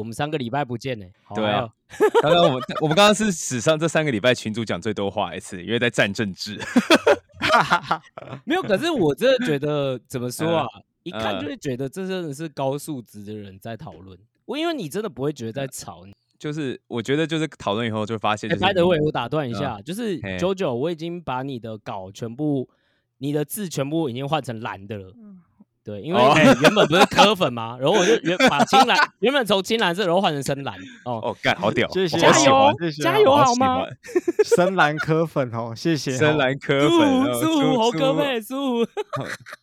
我们三个礼拜不见呢、好对啊 刚刚我们我们刚刚是史上这三个礼拜群主讲最多话一次，因为在战政治。没有，可是我真的觉得怎么说啊？一看嗯就是觉得这真的是高素质的人在讨论。我因为你真的不会觉得在吵。就是我觉得就是讨论以后就发现，哎，就是拍的位，我打断一下，就是嘿九九，我已经把你的稿全部，你的字全部已经换成蓝的了。对，因为原本不是科粉嘛，然后我就原把青蓝原本从青蓝色，然后换成深蓝。哦，哦，干好屌，谢谢加油加油好吗？深蓝科粉哦，谢谢哦。深蓝科粉，哦苏苏猴哥苏妹苏，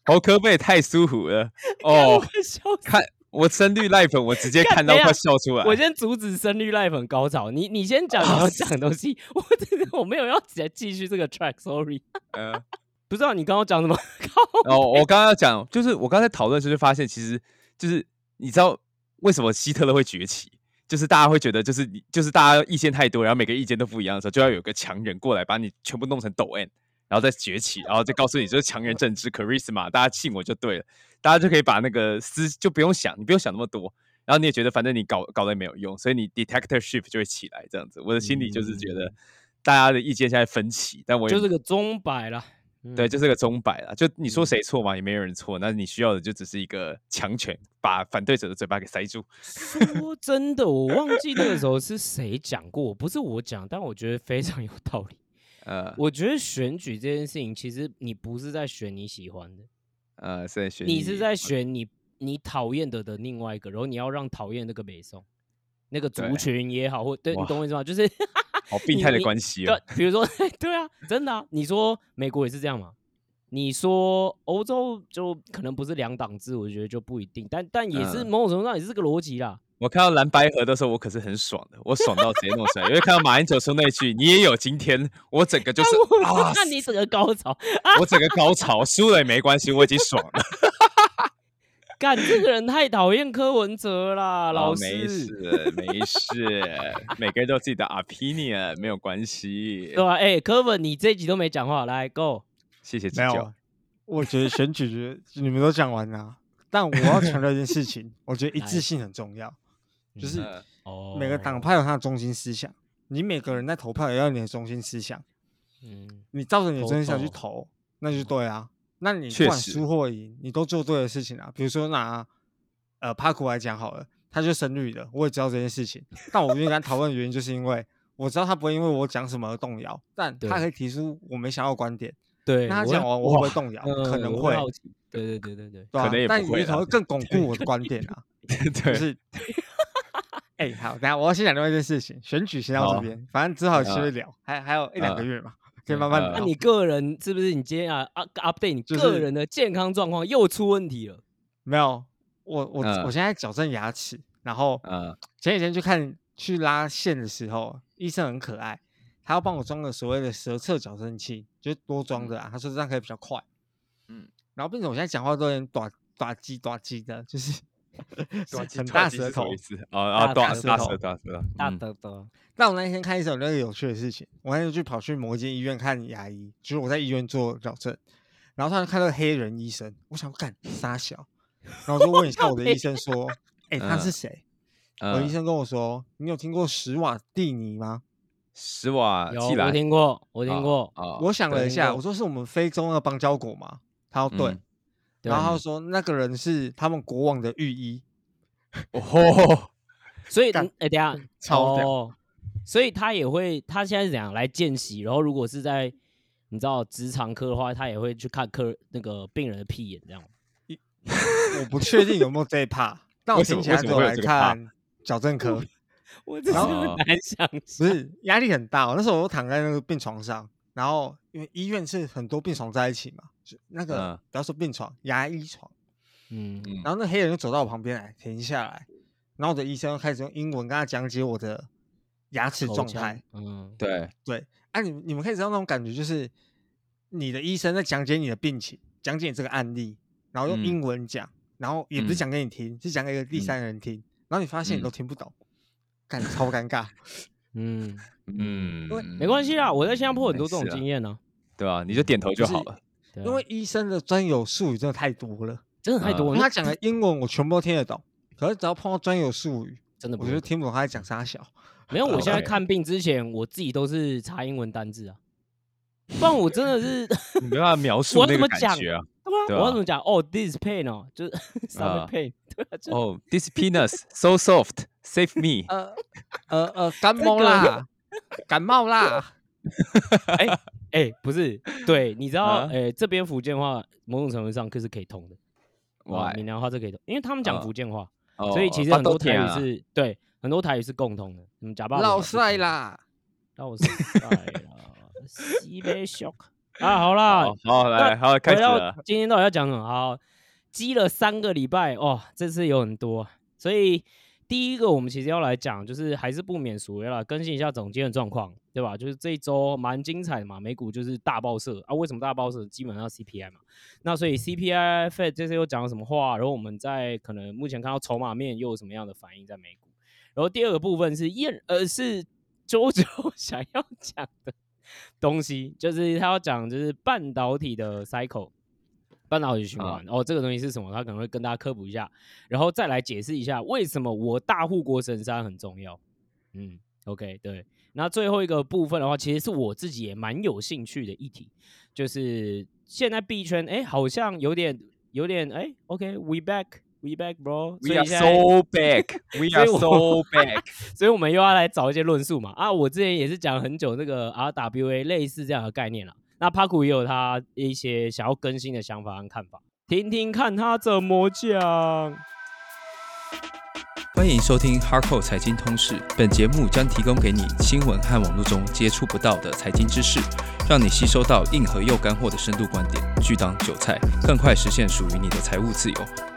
猴科贝太舒服了 哦！笑！看我深绿赖粉，我直接看到快笑出来。我先阻止深绿赖粉高潮，你你先讲 你要讲的东西，我真的我没有要再继续这个 track，sorry。呃不知道你刚刚讲什么？哦，我刚刚要讲，就是我刚才讨论时就发现，其实就是你知道为什么希特勒会崛起？就是大家会觉得，就是你，就是大家意见太多，然后每个意见都不一样的时候，就要有个强人过来把你全部弄成抖 N，然后再崛起，然后再告诉你就是强人政治 charisma，大家信我就对了，大家就可以把那个思就不用想，你不用想那么多，然后你也觉得反正你搞搞的没有用，所以你 detectorship 就会起来这样子。我的心里就是觉得大家的意见现在分歧，但我就是个钟摆啦。对，嗯就是个钟摆啦。就你说谁错嘛，也没有人错。那你需要的就只是一个强权，把反对者的嘴巴给塞住。说真的，我忘记那个时候 是谁讲过，不是我讲，但我觉得非常有道理。呃我觉得选举这件事情，其实你不是在选你喜欢的，呃，是在选你是在选你你讨厌的的另外一个，然后你要让讨厌那个北宋那个族群也好，或对你懂我意思吗？就是 好病态的关系对哦。，比如说 对啊，真的啊，你说美国也是这样嘛？你说欧洲就可能不是两党制，我觉得就不一定，但但也是嗯某种程度上也是这个逻辑啦。我看到蓝白河的时候，我可是很爽的，我爽到直接弄出来。因为看到马英九说那句“你也有今天”，我整个就是啊，那你整个高潮，我整个高潮，输了也没关系，我已经爽了。干这个人太讨厌柯文哲啦，老师。哦没事没事，每个人都有自己的 opinion，没有关系对。啊、哎、柯文，你这一集都没讲话，来 go。谢谢指教没有。，我觉得选举你们都讲完了，但我要强调一件事情，我觉得一致性很重要，就是每个党，派有他的中心思想，你每个人在投票也要有你的中心思想，嗯，你照着你的中心思想去票投，那就对啊。那你不管输或赢，你都做对的事情啊。比如说拿呃帕库来讲好了，他就深绿的，我也知道这件事情，但我不愿意跟他讨论的原因，就是因为我知道他不会因为我讲什么而动摇，但他可以提出我没想要观点。对，那他我讲完我会不会动摇？嗯可能会，对对对对对，可能也但你不会啦可能会更巩固我的观点啊。就对，是，哎、好，等下我要先讲另外一件事情，选举先到这边，反正之后有机呃会聊，还还有一两个呃月嘛，可以嗯呃慢慢聊。那你个人是不是你今天啊啊 update 你就是个人的健康状况又出问题了？没有，我我、嗯我现在矫正牙齿，然后呃前几天去看去拉线的时候，医生很可爱，他要帮我装个所谓的舌侧矫正器，就是多装的啊，他说这样可以比较快。嗯，然后并且我现在讲话都有点短短叽短叽的，就是 很大舌头记是什么意。思哦啊，大大大舌头大舌，大嗯的的，但我那一天看一首那个有趣的事情，我那天就跑去某一间医院看牙医，就是我在医院做矫正，然后突然看到黑人医生，我想干傻小，然后我就问一下我的医生说，哎、他是嗯谁？我的医嗯，生跟我说，你有听过史瓦蒂尼吗？史瓦我听过，我听过，啊，我想了一下，我说是我们非洲那个邦交国嘛，他说对，嗯对然后他说那个人是他们国王的御医，哦，所以干哎、等下超屌哦，所以他也会，他现在是怎样来见习？然后如果是在你知道直肠科的话，他也会去看科那个病人的屁眼这样。我不确定有没有这一趴，但我听起来为什么会有只有来看矫正科。我真很难想不象。是压力很大、哦，那时候我躺在那个病床上，然后因为医院是很多病床在一起嘛，就那个、嗯。不要说病床，牙医床，嗯，嗯然后那黑人就走到我旁边来，停下来，然后我的医生就开始用英文跟他讲解我的牙齿口腔状态。嗯，对，对，啊，你们你们可以知道那种感觉，就是你的医生在讲解你的病情，讲解这个案例，然后用嗯。英文讲，然后也不是嗯。讲给你听，是讲给一个第嗯。三人听，然后你发现你都嗯。听不懂，感超尴尬。嗯，嗯，没关系啦，我在新加坡很多这种经验呢、对吧？你就点头就好了。因为医生的专有术语真的太多了，真的太多了。他讲的英文我全部都听得懂，可是只要碰到专有术语，真的不我觉得会咳听不懂他在讲啥小。没有，我现在看病之前，我自己都是查英文单字啊，不然我真的是 你没办法描述我那个感怎么讲觉啊。我要怎么讲？哦，this is pain 哦，就是啊 pain，对啊，就哦，this penis so soft, save me。呃呃呃，感冒啦，感冒啦。哎哎，不是，对，你知道，啊哎，这边福建话某种程度上可是可以通的，哇？闽南话是可以通，因为他们讲啊福建话，哦所以其实很多台语是对，很多台语是共通的。你们假扮老帅，啦，老帅啦，西北 shock 啊，好啦，好好来，好开始了。今天到底要讲什么？好，积了三个礼拜，哦，这次有很多，所以第一个我们其实要来讲，就是还是不免俗的啦，更新一下总监的状况，对吧？就是这一周蛮精彩的嘛，美股就是大爆射啊，为什么大爆射？基本上 CPI 嘛，那所以 CPI Fed 这次又讲了什么话？然后我们在可能目前看到筹码面又有什么样的反应在美股？然后第二个部分是燕，呃，是周周 想要讲的 东西，就是他要讲就是半导体的 cycle，半导体循环。哦，这个东西是什么？他可能会跟大家科普一下，然后再来解释一下为什么我大护国神山很重要。嗯，OK，对。那最后一个部分的话，其实是我自己也蛮有兴趣的议题，就是现在币圈哎，好像有点有点哎，OK，we、back bro，所 We are so back. We are so back. 所以我们又要来找一些论述嘛。啊，我之前也是讲了很久那个 RWA 类似这样的概念了。那 Paku 也有他一些想要更新的想法和看法，听听看他怎么讲。欢迎收听 Hardcore 财经通识。本节目将提供给你新闻和网络中接触不到的财经知识，让你吸收到硬核又干货的深度观点，拒当韭菜，更快实现属于你的财务自由。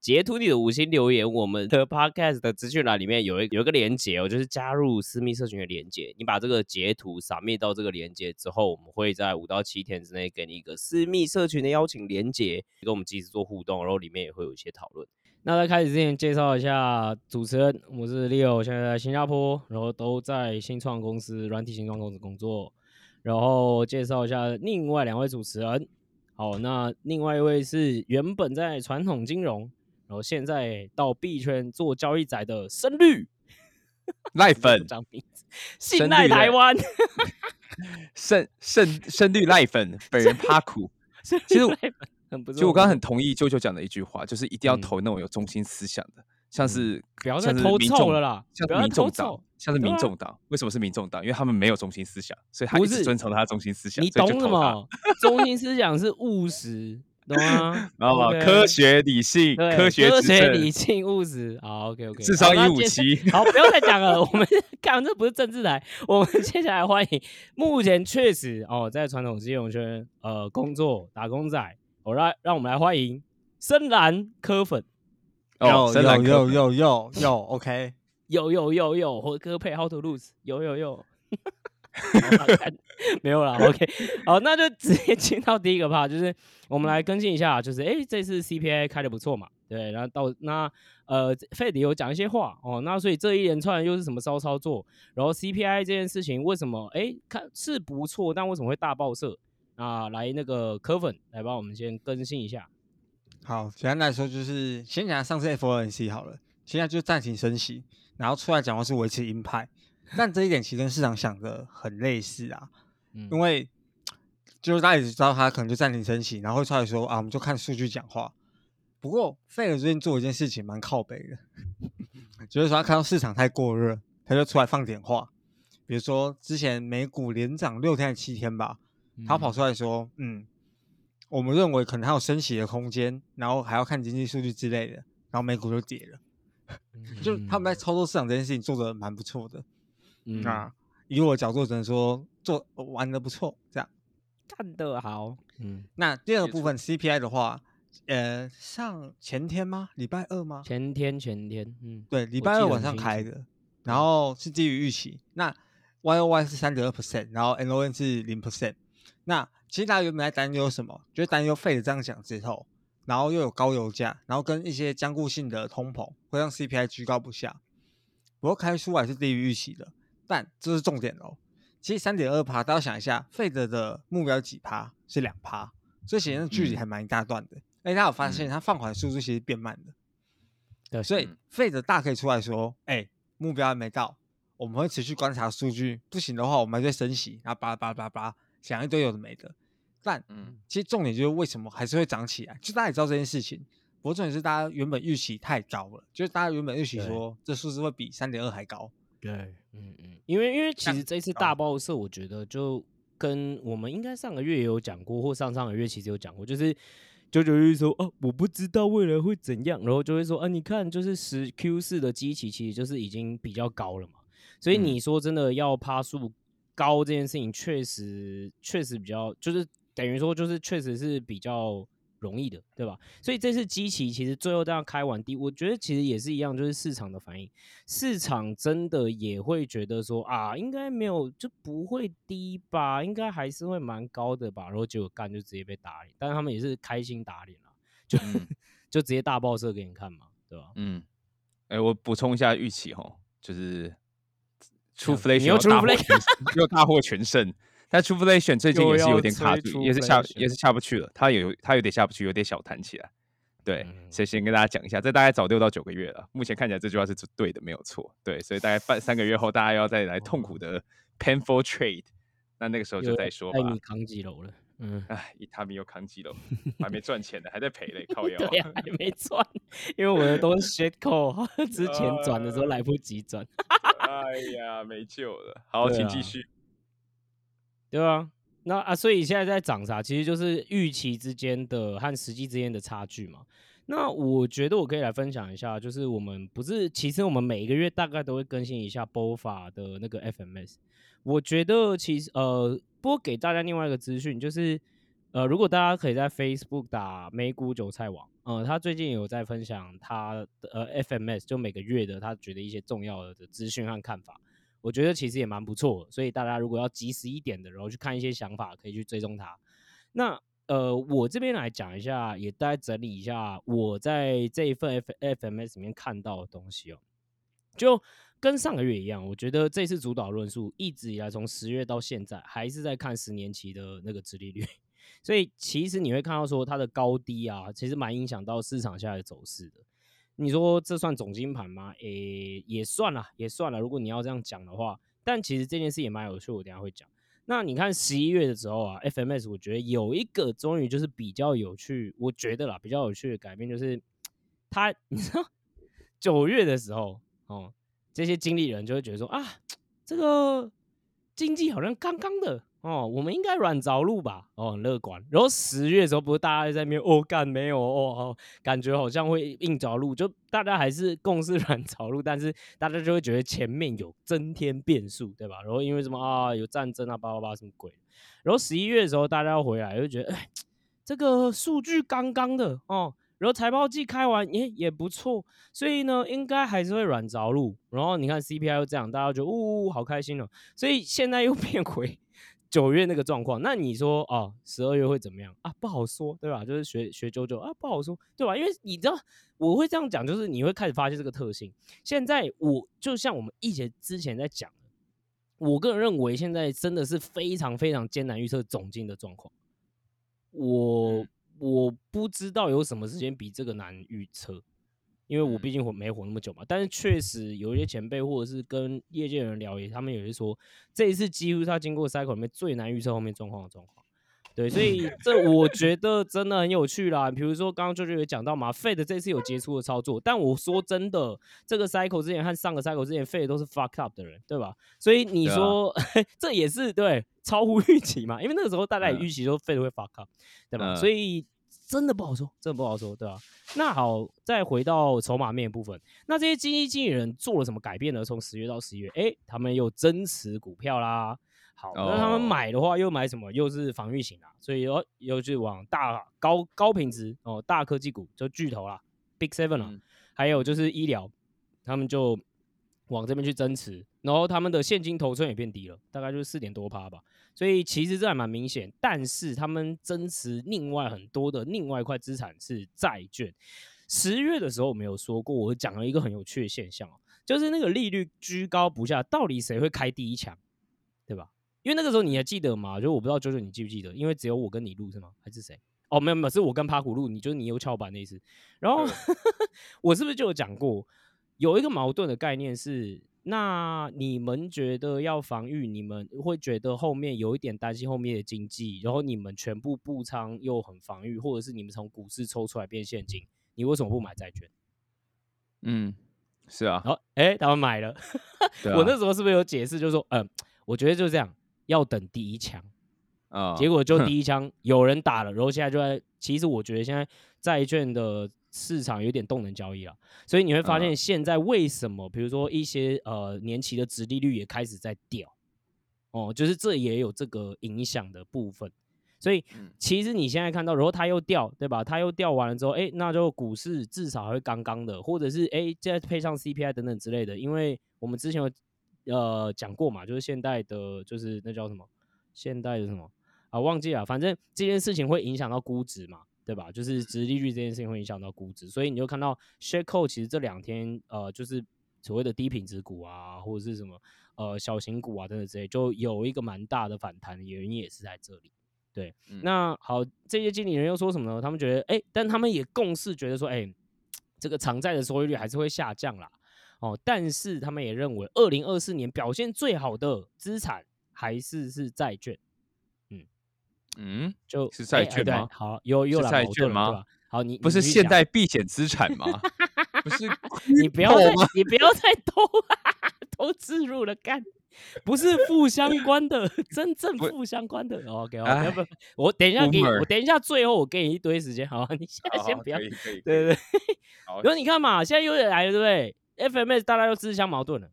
截图你的五星留言。我们的 podcast 的资讯栏里面有一有一个连接哦，就是加入私密社群的连接。你把这个截图扫灭到这个连接之后，我们会在五到七天之内给你一个私密社群的邀请连接，跟我们及时做互动，然后里面也会有一些讨论。那在开始之前，介绍一下主持人，我是 Leo，现在在新加坡，然后都在新创公司、软体新创公司工作。然后介绍一下另外两位主持人。好，那另外一位是原本在传统金融，然后现在到币圈做交易仔的深绿 赖 粉，讲名字，信赖深绿的台湾。深深深绿赖粉，本人怕苦。其其实很不错。其实我刚刚很同意舅舅讲的一句话，就是一定要嗯投那种有中心思想的，像嗯是不要再像是民众了啦像是民众党臭，像是民众党。为什么是民众党？因为他们没有中心思想，所以他一直遵从他的中心思想。你懂什投他？么？中心思想是务实，懂吗？然后 OK 科学理性、科学科学理性务实。好，OK OK，智商一五七。好，不要再讲了，我们 看这不是政治台，我们 接下来欢迎目前确实哦在传统金融圈呃工作打工仔，我、让让我们来欢迎深蓝科粉，哦，有深蓝科粉。有有有有有，OK，有有有有，和科配 How to lose，有有有。好啦看没有啦，OK，好，那就直接进到第一个 part，就是我们来更新一下，就是诶，这次 CPI 开的不错嘛，对，然后到那呃费迪有讲一些话哦，那所以这一连串又是什么骚操作？然后 CPI 这件事情为什么诶看是不错，但为什么会大爆射？啊，来那个科粉来帮我们先更新一下，好，简单来说就是先讲上次 FOMC 好了，现在就暂停升息，然后出来讲话是维持鹰派，但这一点其实跟市场想的很类似啊，嗯因为就是大家也知道他可能就暂停升息，然后会出来说啊，我们就看数据讲话。不过费尔最近做一件事情蛮靠北的，就是说他看到市场太过热，他就出来放点话，比如说之前美股连涨六天还是七天吧，他跑出来说，嗯，我们认为可能还有升息的空间，然后还要看经济数据之类的，然后美股就跌了。就他们在操作市场这件事情做的蛮不错的。嗯那以我的角度只能说做玩的不错，这样。干得好，嗯，那第二个部分 CPI 的话，呃，上前天吗？礼拜二吗？前天前天，嗯，对，礼拜二晚上开的，然后是低于预期。那 Y O Y 是三点二 percent，然后 N O N 是零 percent。那其实大家原本在担忧什么？就是担忧费的这样讲之后，然后又有高油价，然后跟一些僵固性的通膨会让 C P I 居高不下。不过开出来是低于预期的，但这是重点哦。其实三点二趴，大家想一下，费德的目标几趴是两趴，所以显然距离还蛮一大段的。哎、大家有发现他放缓速度其实变慢了，对，所以嗯费德大可以出来说，哎、目标还没到，我们会持续观察数据，不行的话我们还在升息，然后叭叭叭叭讲一堆有的没的。但嗯其实重点就是为什么还是会涨起来，就大家也知道这件事情。不过重点是大家原本预期太高了，就是大家原本预期说这数字会比三点二还高。对，嗯嗯，因为因为其实这次哦大。报社，我觉得就跟我们应该上个月也有讲过，或上上个月其实有讲过，就是九九会说哦，我不知道未来会怎样，然后就会说啊，你看就是十 Q 四的基期其实就是已经比较高了嘛，所以嗯你。说真的要趴数高这件事情，确实确实比较就是等于说就是确实是比较。容易的，对吧？所以这次基期其实最后这样开完低，我觉得其实也是一样，就是市场的反应。市场真的也会觉得说啊，应该没有就不会低吧，应该还是会蛮高的吧。然后结果干就直接被打脸，但是他们也是开心打脸了，就、嗯 就直接大爆射给你看嘛，对吧？嗯，哎、我补充一下预期哈，就是这样 Truflation 又有大获 Truflation 全 又大获全胜，但 Truflation 最近也是有要点卡吹住，也是下也是下不去了，他有他有点下不去，有点小弹起来。对，嗯所以先跟大家讲一下，这大概早六到九个月了。目前看起来这句话是对的，没有错。对，所以大概半三个月后，大家要再来痛苦的 painful trade，那那个时候就又再说吧带你。扛几楼了？嗯，哎，他们又扛几楼，还没 赚钱呢，还在赔嘞，靠腰、对呀、还没赚，因为我的都是 shit call，之前转的时候来不及转。哎呀，没救了。好，请继续。对啊，那啊，所以现在在涨啥，其实就是预期之间的和实际之间的差距嘛。那我觉得我可以来分享一下，就是我们不是，其实我们每一个月大概都会更新一下波法的那个 FMS。我觉得其实呃，不过给大家另外一个资讯，就是呃，如果大家可以在 Facebook 打美股韭菜网，呃，他最近有在分享他的呃 FMS，就每个月的他觉得一些重要的资讯和看法。我觉得其实也蛮不错，所以大家如果要及时一点的，然后去看一些想法，可以去追踪它。那呃，我这边来讲一下，也大概整理一下我在这一份 F FMS 里面看到的东西哦，就跟上个月一样，我觉得这次主导论述一直以来从十月到现在，还是在看十年期的那个殖利率，所以其实你会看到说它的高低啊，其实蛮影响到市场下的走势的。你说这算总金盘吗？诶、也算了，也算了。如果你要这样讲的话，但其实这件事也蛮有趣，我等下会讲。那你看十一月的时候啊，FMS 我觉得有一个终于就是比较有趣，我觉得啦比较有趣的改变就是，他你知道九月的时候哦，这些经理人就会觉得说啊，这个经济好像刚刚的哦，我们应该软着陆吧，哦，很乐观。然后十月的时候，不是大家在那边哦干没有哦哦，感觉好像会硬着陆，就大家还是共识 软着陆，但是大家就会觉得前面有增添变数，对吧？然后因为什么啊，有战争啊，叭叭叭什么鬼。然后十一月的时候，大家要回来就觉得，哎，这个数据刚刚的哦，然后财报季开完也也不错，所以呢，应该还是会软着陆。然后你看 CPI 又这样，大家就呜、好开心哦。所以现在又 变回九月那个状况。那你说哦，十二月会怎么样啊？不好说，对吧？就是学学九九啊，不好说，对吧？因为你知道我会这样讲，就是你会开始发现这个特性。现在我就像我们一节之前在讲的，我个人认为现在真的是非常非常艰难预测总金的状况。我我不知道有什么时间比这个难预测，因为我毕竟活没活那么久嘛。但是确实有一些前辈或者是跟业界人聊，也他们也是说，这一次几乎是他经过 cycle 里面最难预测后面状况的状况。对，所以这 我觉得真的很有趣啦。比如说刚刚舅舅也讲到嘛，Fed 这次有杰出的操作，但我说真的，这个 cycle 之前和上个 cycle 之前，Fed 都是 fuck up 的人，对吧？所以你说、这也是对超乎预期嘛？因为那个时候大家也嗯预期说 Fed 会 fuck up，对吧？嗯所以真的不好说，真的不好说，对吧？那好，再回到筹码面部分，那这些基金经理人做了什么改变呢？从十月到十一月，哎，他们又增持股票啦。好，那他们哦买的话又买什么？又是防御型啦，所以又又去往大高高品质哦，大科技股就巨头啦，Big Seven 啦，嗯还有就是医疗，他们就往这边去增持。然后他们的现金头寸也变低了，大概就是四点多趴吧。所以其实这还蛮明显，但是他们增持另外很多的另外一块资产是债券。十月的时候我们有说过，我讲了一个很有趣的现象哦，就是那个利率居高不下，到底谁会开第一枪，对吧？因为那个时候你还记得吗？就我不知道九九你记不记得，因为只有我跟你录是吗？还是谁？哦，没有没有，是我跟帕古录，你就是你有翘板那一次。然后 我是不是就有讲过，有一个矛盾的概念是，那你们觉得要防御，你们会觉得后面有一点担心后面的经济，然后你们全部布仓又很防御，或者是你们从股市抽出来变现金，你为什么不买债券？嗯，是啊，然后哎，他们买了。啊我那时候是不是有解释，就是说，嗯，我觉得就这样，要等第一枪。啊，结果就第一枪有人打了，然后现在就在，其实我觉得现在债券的市场有点动能交易了，所以你会发现嗯现在为什么，比如说一些呃年期的值利率也开始在掉，哦，就是这也有这个影响的部分。所以嗯其实你现在看到，然后它又掉，对吧？它又掉完了之后，哎，那就股市至少还会刚刚的，或者是哎再配上 CPI 等等之类的，因为我们之前有呃讲过嘛，就是现代的，就是那叫什么？现代的什么？啊，忘记了，反正这件事情会影响到估值嘛，对吧？就是殖利率这件事情会影响到估值，所以你就看到 share code 其实这两天呃，就是所谓的低品质股啊，或者是什么呃小型股啊等等之类，就有一个蛮大的反弹，原因也是在这里。对，嗯那好，这些经理人又说什么呢？他们觉得，哎、但他们也共识觉得说，哎、这个偿债的收益率还是会下降啦。哦，但是他们也认为，二零二四年表现最好的资产还是是债券。嗯，就是债券吗对好，又又来矛盾了对吧？好，你不是现代避险资产吗？不是 你不要再？你不要再偷偷自入了，干，不是负相关的，真正不负相关的。OK，哦，哎不不，我等一下给你，我等一下最后我给你一堆时间，好，你现在先不要对对对，好然后你看嘛，现在又来了，对不对？FMS 大家又自相矛盾了，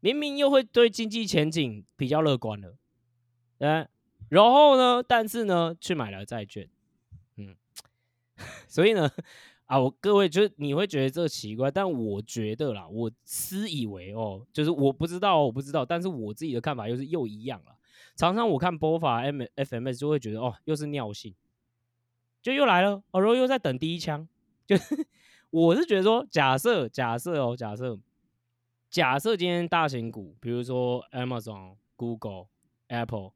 明明又会对经济前景比较乐观了，对，然后呢，但是呢，去买了债券，嗯，所以呢，啊，我各位就是你会觉得这奇怪，但我觉得啦，我私以为哦，就是我不知道，我不知道，但是我自己的看法又是又一样了。常常我看波法 M FMS 就会觉得哦，又是尿性，就又来了，哦，然后又在等第一枪，就我是觉得说，假设假设哦，假设假设今天大型股，比如说 Amazon、Google、Apple，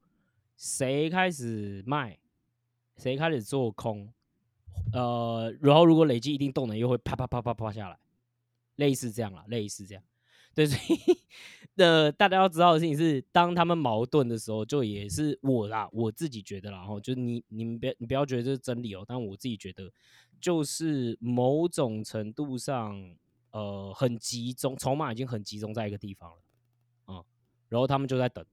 谁开始卖，谁开始做空，呃，然后如果累积一定动能，又会啪啪啪啪啪下来，类似这样啦，类似这样。对，所以呃，大家要知道的事情是，当他们矛盾的时候，就也是我啦，我自己觉得啦，然后就是你你们别你不要觉得这是真理哦，但我自己觉得，就是某种程度上，呃，很集中，筹码已经很集中在一个地方了，啊、然后他们就在等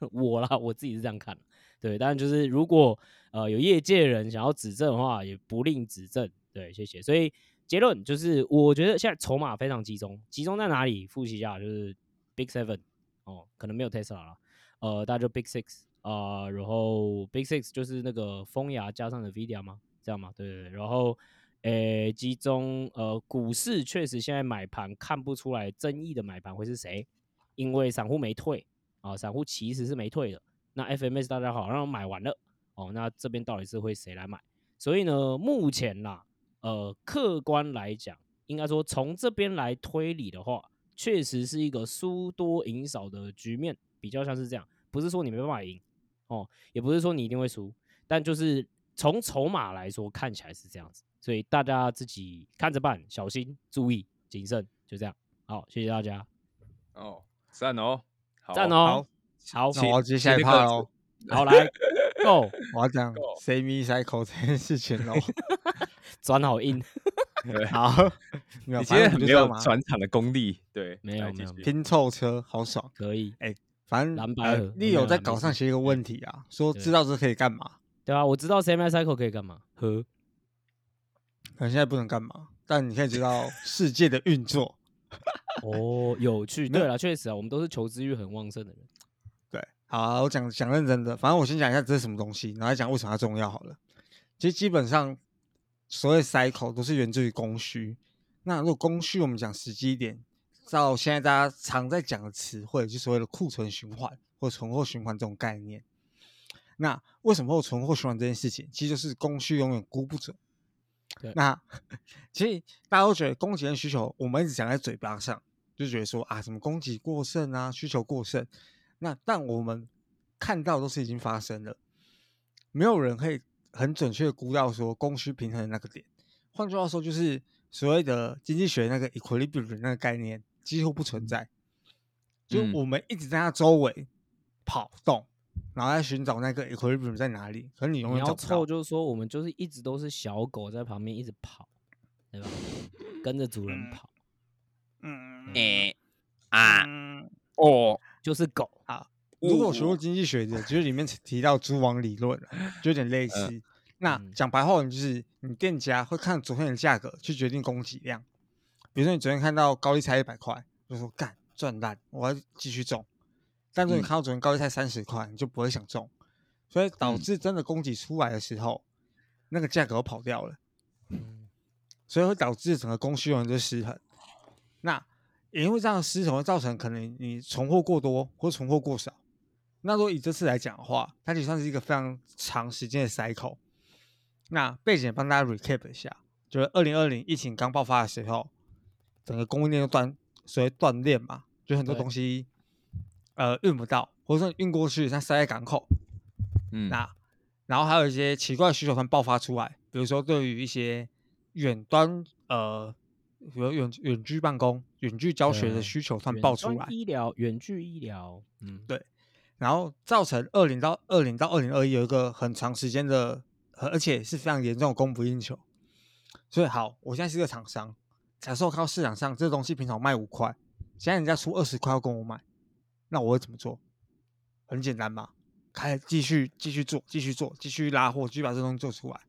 我啦，我自己是这样看的，对，但就是如果呃有业界人想要指正的话，也不吝指正，对，谢谢。所以结论就是，我觉得现在筹码非常集中，集中在哪里？复习一下，就是 Big Seven 哦，可能没有 Tesla 了，呃，大家就 Big Six 啊、然后 Big Six 就是那个风牙加上 Nvidia 吗？这样吗？对对对，然后。诶，集中呃，股市确实现在买盘看不出来争议的买盘会是谁，因为散户没退啊，散户其实是没退的。那 FMS 大家好像买完了哦，那这边到底是会谁来买？所以呢，目前啦，呃，客观来讲，应该说从这边来推理的话，确实是一个输多赢少的局面，比较像是这样，不是说你没办法赢哦，也不是说你一定会输，但就是从筹码来说，看起来是这样子，所以大家自己看着办，小心、注意、谨慎，就这样。好，谢谢大家，哦，赞哦，赞好哦，好，那我接下 来那个怕喽，好来，Go，我要讲 semi cycle 这件事情喽。转好硬，好，没有，你今天很没有转场的功力，对，没有没有拼凑车好爽。可以，哎反正呃蓝白盒，利友在没有啦没事稿上写一个问题啊，说知道这可以干嘛，对啊，我知道 semi cycle 可以干嘛，喝。可能现在不能干嘛，但你可以知道世界的运作。哦，有趣。对了，确实啊，我们都是求知欲很旺盛的人。对，好啊、我讲讲认真的，反正我先讲一下这是什么东西，然后再讲为什么它重要好了。其实基本上所谓 cycle 都是源自于供需。那如果供需我们讲实际一点，照现在大家常在讲的词汇，就所谓的库存循环或存货循环这种概念。那为什么会有存货循环这件事情？其实就是供需永远估不准。对那其实大家都觉得供给跟需求，我们一直讲在嘴巴上，就觉得说啊，什么供给过剩啊，需求过剩。那但我们看到都是已经发生了，没有人可以很准确估到说供需平衡的那个点。换句话说，就是所谓的经济学那个 equilibrium 那个概念几乎不存在，就嗯我们一直在它周围跑动，然后在寻找那个 equilibrium 在哪里，可是你永你要远找不到凑，。就是说我们就是一直都是小狗在旁边一直跑，对吧？跟着主人嗯跑，嗯诶啊嗯哦，就是狗。如果学过经济学的，就是里面提到蛛网理论啊，就有点类 似。那嗯讲白话文就是，你店家会看昨天的价格去决定供给量。比如说你昨天看到高利差一百块，就说干赚烂，我要继续种。但是你嗯看到昨天高丽菜三十块，你就不会想中，所以导嗯致真的供给出来的时候，那个价格都跑掉了。嗯所以会导致整个供需永远都失衡。那也因为这样的失衡，会造成可能你存货过多或存货过少。那如果以这次来讲的话，它就算是一个非常长时间的 cycle。那背景帮大家 recap 一下，就是二零二零疫情刚爆发的时候，整个供应链就断，所谓断链嘛，就很多东西呃运不到，或者说运过去，它塞在港口，嗯，那然后还有一些奇怪的需求突然爆发出来，比如说对于一些远端呃，比如远远距办公、远距教学的需求突然爆出来，医疗、远距医疗，嗯，对然后造成二零到二零到二零二一有一个很长时间的，呃而且是非常严重的供不应求。所以好，我现在是个厂商，假设我看到市场上这个东西平常卖五块，现在人家出二十块要跟我买，那我会怎么做？很简单嘛，开继续继续做，继续做，继续拉货，继续把这东西做出来。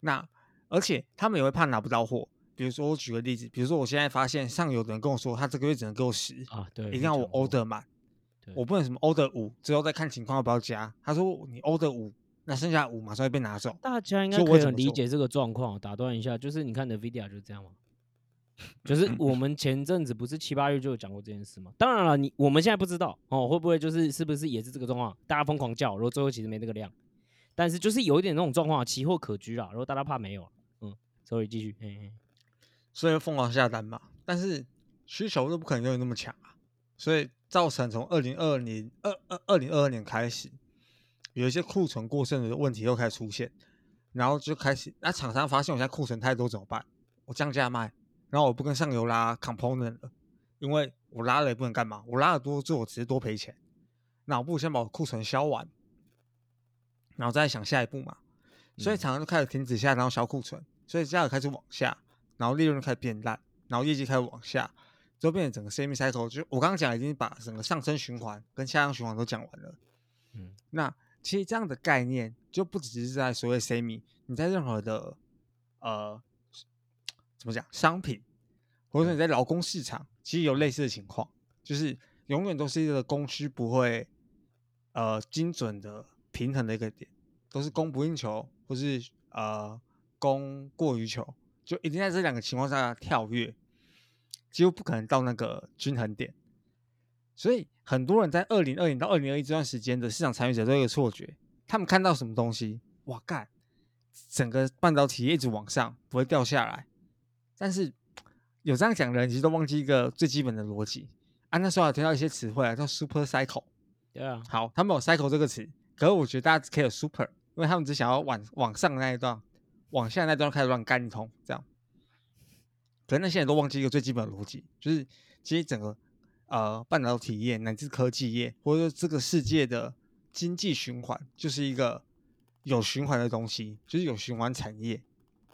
那而且他们也会怕拿不到货，比如说我举个例子，比如说我现在发现上游的人跟我说，他这个月只能给我十，啊，对，一定要我 order 满，对我不能什么 order 五，之后再看情况要不要加。他说你 order 五，那剩下五马上会被拿走。大家应该我可以很理解这个状况。打断一下，就是你看 NVIDIA 就是这样嘛，就是我们前阵子不是七八月就有讲过这件事吗。当然了，你我们现在不知道哦，会不会就是是不是也是这个状况？大家疯狂叫，然后最后其实没那个量，但是就是有一点那种状况，期货可居啦。然后大家怕没有，嗯，sorry，继续，嘿嘿，所以疯狂下单嘛。但是需求都不可能永远那么强啊，所以造成从二零二零二二二零二二年开始，有一些库存过剩的问题又开始出现，然后就开始，那厂商发现我现在库存太多怎么办？我降价卖，然后我不跟上游拉 component 了，因为我拉了也不能干嘛，我拉的多做我只是多赔钱，那我不如先把我库存销完，然后再想下一步嘛。所以嗯厂商就开始停止下单，然后销库存，所以价格开始往下，然后利润就开始变烂，然后业绩开始往下，最后变成整个 semi cycle。就我刚刚讲，已经把整个上升循环跟下降循环都讲完了。嗯，那其实这样的概念就不只是在所谓 semi，你在任何的呃怎么讲商品，或者说你在劳工市场，其实有类似的情况，就是永远都是一个供需不会呃精准的平衡的一个点，都是供不应求，或是呃供过于求，就一定在这两个情况下跳跃，几乎不可能到那个均衡点。所以很多人在二零二零到二零二一这段时间的市场参与者都有一个错觉，他们看到什么东西，哇干，整个半导体一直往上，不会掉下来。但是有这样讲的人，其实都忘记一个最基本的逻辑啊。那时候有听到一些词汇啊，叫 super cycle。对啊，好，他们有 cycle 这个词，可是我觉得大家只 care super，因为他们只想要往往上那一段，往下那段开始乱干一通，这样。可是那些人都忘记一个最基本的逻辑，就是其实整个呃半导体业乃至科技业，或者说这个世界的经济循环，就是一个有循环的东西，就是有循环产业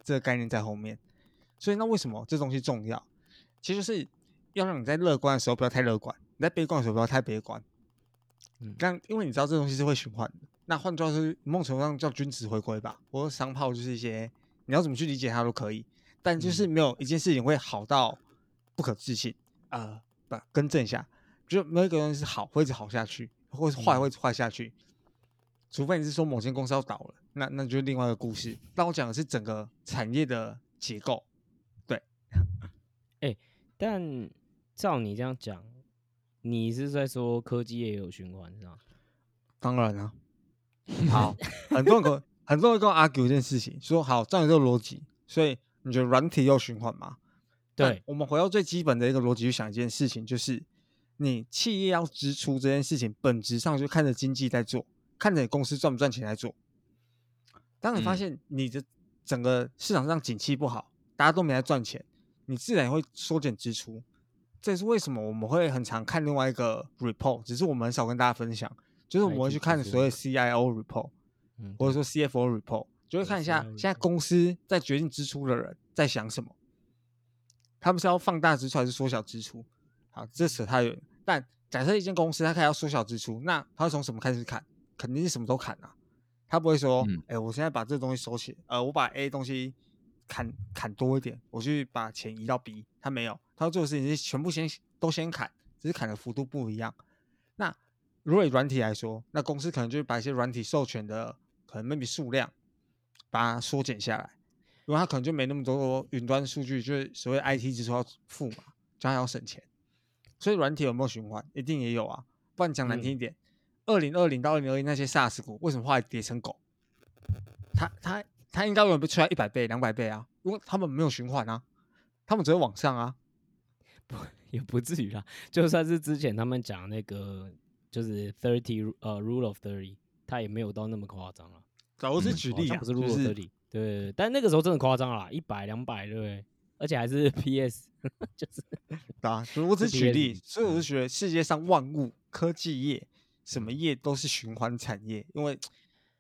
这个概念在后面。所以那为什么这东西重要？其实是要让你在乐观的时候不要太乐观，你在悲观的时候不要太悲观。嗯但因为你知道这东西是会循环的，那换句话说，某种程度上叫均值回归吧，或者商炮就是一些你要怎么去理解它都可以，但就是没有一件事情会好到不可置信。呃，不更正一下，就没有一个东西是好会一直好下去，或是坏嗯会一直坏下去，除非你是说某间公司要倒了，那那就是另外一个故事。但我讲的是整个产业的结构。但照你这样讲，你是在说科技也有循环是吗？当然啊、好，很多人跟很多人跟我 argue 一件事情，说好，照你这个逻辑，所以你觉得软体要循环吗？对，我们回到最基本的一个逻辑去想一件事情，就是你企业要支出这件事情，本质上就看着经济在做，看着你公司赚不赚钱在做。当你发嗯现你的整个市场上景气不好，大家都没在赚钱，你自然会缩减支出。这也是为什么我们会很常看另外一个 report，只是我们很少跟大家分享，就是我们会去看所谓 CIO report，嗯，或者说 CFO report，就会看一下现在公司在决定支出的人在想什么，他们是要放大支出还是缩小支出？好，这扯太远。但假设一间公司它开始要缩小支出，那它会从什么开始砍？肯定是什么都砍啊。他不会说，哎、嗯我现在把这东西收起，呃，我把 A 东西砍砍多一点，我去把钱移到 B。他没有，他要做的事情是全部先都先砍，只是砍的幅度不一样。那如果以软体来说，那公司可能就会把一些软体授权的可能 maybe 数量把它缩减下来，因为它可能就没那么多云端数据，就是所谓 IT 支出要付嘛，就还要省钱。所以软体有没有循环？一定也有啊。不然讲难听一点，二零二零到二零二一那些 SaaS 股为什么后来跌成狗？它它它应该永远被出来一百倍、两百倍啊，因为他们没有循环啊，他们只会往上啊。不也不至于啦。就算是之前他们讲那个就是 thirty 呃 rule of thirty，它也没有到那么夸张啊。假如是嗯举例不是就 rule of 是 thirty，对但那个时候真的夸张了啦，一百两百，对不对？而且还是 PS，就是 对啊，所以我只是举例，所以我就觉得世界上万物、科技业，什么业都是循环产业，因为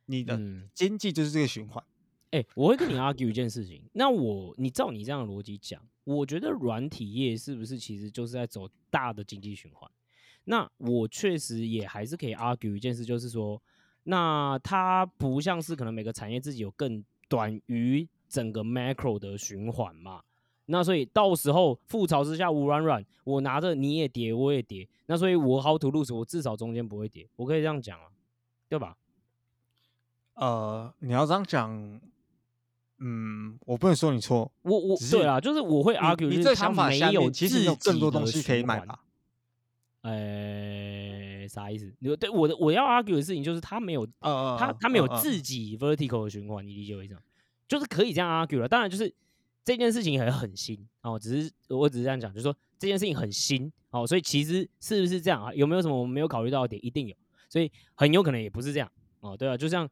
你的嗯，经济就是这个循环。哎、我会跟你 argue 一件事情。那我，你照你这样的逻辑讲，我觉得软体业是不是其实就是在走大的经济循环？那我确实也还是可以 argue 一件事，就是说，那它不像是可能每个产业自己有更短于整个 macro 的循环嘛。那所以到时候覆巢之下无软软，我拿着你也跌，我也跌，那所以我 how to lose，我至少中间不会跌，我可以这样讲啊，对吧？呃，你要这样讲，嗯，我不能说你错，我我对啊，就是我会 argue，你这个就是它想法下没有面其实有自更多东西可以买吧？呃，啥意思？你对我的我要 argue 的事情就是他没有他呃他没有自己 vertical 的循环，你理解我意思吗？就是可以这样 argue 了。当然，就是这件事情很很新哦，只是我只是这样讲，就是说这件事情很新哦，所以其实是不是这样啊？有没有什么我们没有考虑到的点？一定有，所以很有可能也不是这样哦。对啊，就像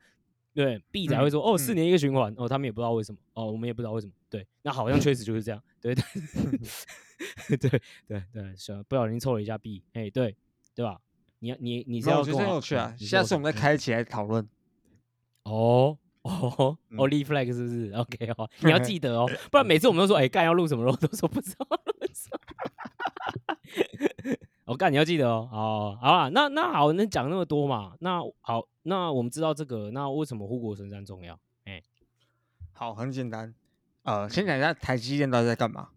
对 B 仔会说、哦，四嗯年一个循环哦，他们也不知道为什么哦，我们也不知道为什么。对，那好像确实就是这样。对对对对对，是不小心凑了一下 B，哎，对对吧？你要你你是没有我觉得要跟我很有趣啊下次我们再开起来讨论。哦哦嗯哦，立 flag 是不是？OK 哦，你要记得哦，不然每次我们都说哎干要录什么，然后都说不知道录什么。我 干你要记得哦，哦，好啊，那那好，那讲那么多嘛，那好，那我们知道这个，那为什么护国神山重要？哎好，很简单。呃，先讲一下台积电到底在干嘛。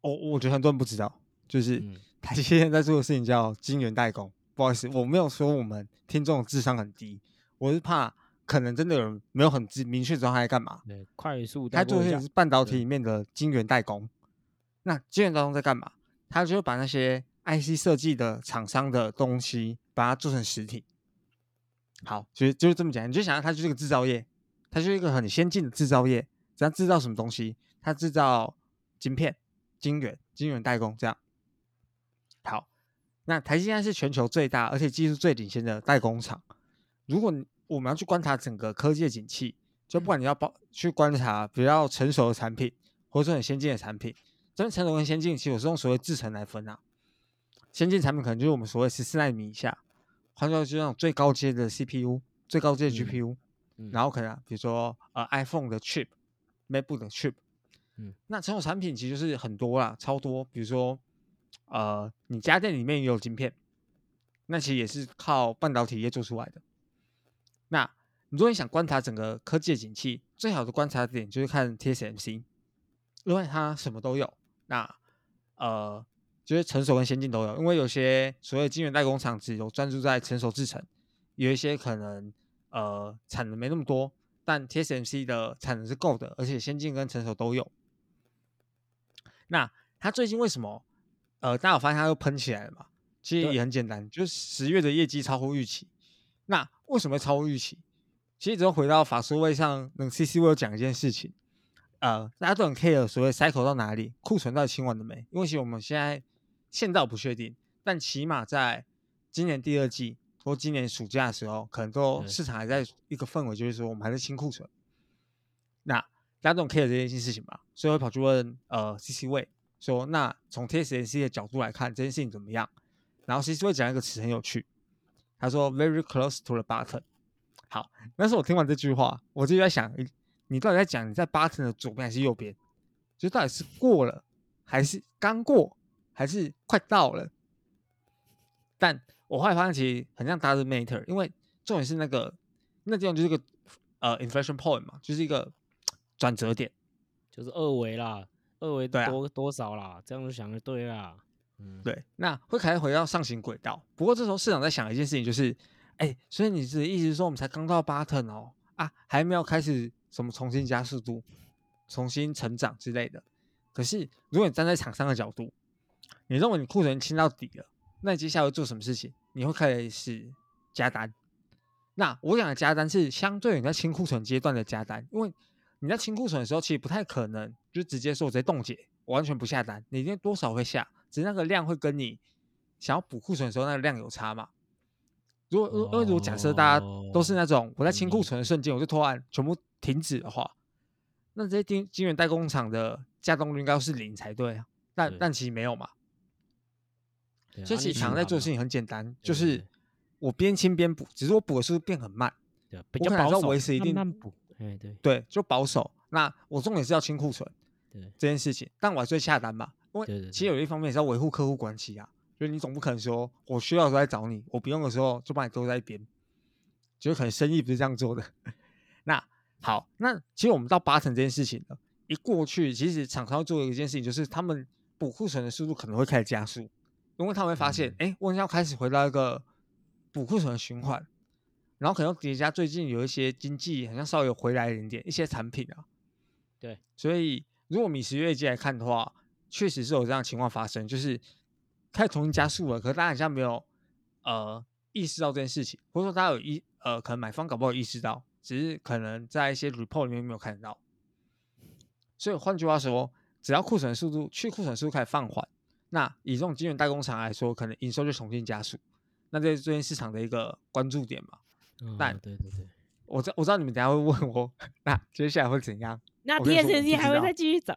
我、我觉得很多人不知道，就是嗯台积电在做的事情叫晶圆代工。不好意思，我没有说我们听众智商很低，我是怕可能真的有人没有很知明确知道他在干嘛。对，快速带他做的事情是半导体里面的晶圆代工。那晶圆代工在干嘛？他就会把那些 IC 设计的厂商的东西，把它做成实体。好，其实就是这么讲，你就想象它就是个制造业，它就是一个很先进的制造业。只要制造什么东西，它制造晶片、晶圆、晶圆代工这样。好，那台积电是全球最大而且技术最领先的代工厂。如果我们要去观察整个科技的景气，就不管你要包去观察比较成熟的产品，或者说很先进的产品，真的成熟跟先进，其实我是用所谓制程来分啊。先进产品可能就是我们所谓十四纳米以下，换句话说就是那种最高阶的 CPU、最高阶的嗯 GPU，、嗯然后可能、啊、比如说呃 iPhone 的 chip、MacBook 的 chip，嗯那这种产品其实就是很多啦，超多。比如说呃，你家电里面也有晶片，那其实也是靠半导体业做出来的。那你如果你想观察整个科技的景气，最好的观察点就是看 TSMC，因为它什么都有。那呃，就是成熟跟先进都有，因为有些所谓晶圆代工厂只有专注在成熟制程，有一些可能呃产能没那么多，但 TSMC 的产能是够的，而且先进跟成熟都有。那它最近为什么呃，大家有发现它又喷起来了嘛？其实也很简单，就是十月的业绩超乎预期。那为什么会超乎预期？其实只要回到法说位上，冷 CC 我有讲一件事情，呃，大家都很 care 所谓 cycle 到哪里，库存到底清完了没？因为其实我们现在现在我不确定，但起码在今年第二季或今年暑假的时候，可能都市场还在一个氛围，就是说我们还在清库存。那大家都很 care 这件事情吧，所以会跑去问呃 CC 位说，那从 TSMC 的角度来看这件事情怎么样？然后 CC 位讲一个词很有趣，他说 very close to the button。好，那时候我听完这句话，我就在想，你到底在讲你在 button 的左边还是右边？就到底是过了，还是刚过，还是快到了？但我后来发现，其实很像 doesn't matter，因为重点是那个那地方就是一个呃 inflection point 嘛，就是一个转折点。就是二维啦，二维多、多少啦，这样子想就对啦。嗯，对，那会开始回到上行轨道。不过这时候市场在想一件事情，就是，哎，所以你的意思是说，我们才刚到 button 哦，啊，还没有开始什么重新加速度、重新成长之类的。可是如果你站在厂商的角度，你认为你库存清到底了，那你接下来会做什么事情？你会开始加单。那我讲的加单是相对于你在清库存阶段的加单，因为你在清库存的时候，其实不太可能就直接说我直接冻结，我完全不下单，你一定多少会下，只是那个量会跟你想要补库存的时候那个量有差嘛。如果如因为如果假设大家都是那种我在清库存的瞬间我就突然全部停止的话，那这些金金源代工厂的加动率应该是零才对啊，但但其实没有嘛。所以其实厂商在做的事情，很简单，就是我边清边补，只是我补的速度变很慢。对啊比我可能要较保守，维持一定补。哎，对对，就保守。那我重点是要清库存对这件事情，但我还是会下单嘛，因为其实有一方面也是要维护客户关系啊，就是你总不可能说我需要的时候来找你，我不用的时候就把你丢在一边，就是可能生意不是这样做的。那好，那其实我们到八成这件事情了，一过去，其实厂商要做的一件事情就是他们补库存的速度可能会开始加速，因为他们会发现，哎、我要开始回到一个补库存的循环。然后可能叠加最近有一些经济好像稍微有回来一点点，一些产品啊，对，所以如果米十月季来看的话，确实是有这样的情况发生，就是开始重新加速了，可是大家好像没有呃意识到这件事情，或者说大家有意呃可能买方搞不好意识到，只是可能在一些 report 里面没有看到。所以换句话说，只要库存速度去库存速度开始放缓，那以这种晶圆代工厂来说，可能营收就重新加速，那这是最近市场的一个关注点嘛。嗯但对对对。我知我知道你们等下会问我，那接下来会怎样？那 TSMC 还会再继续涨？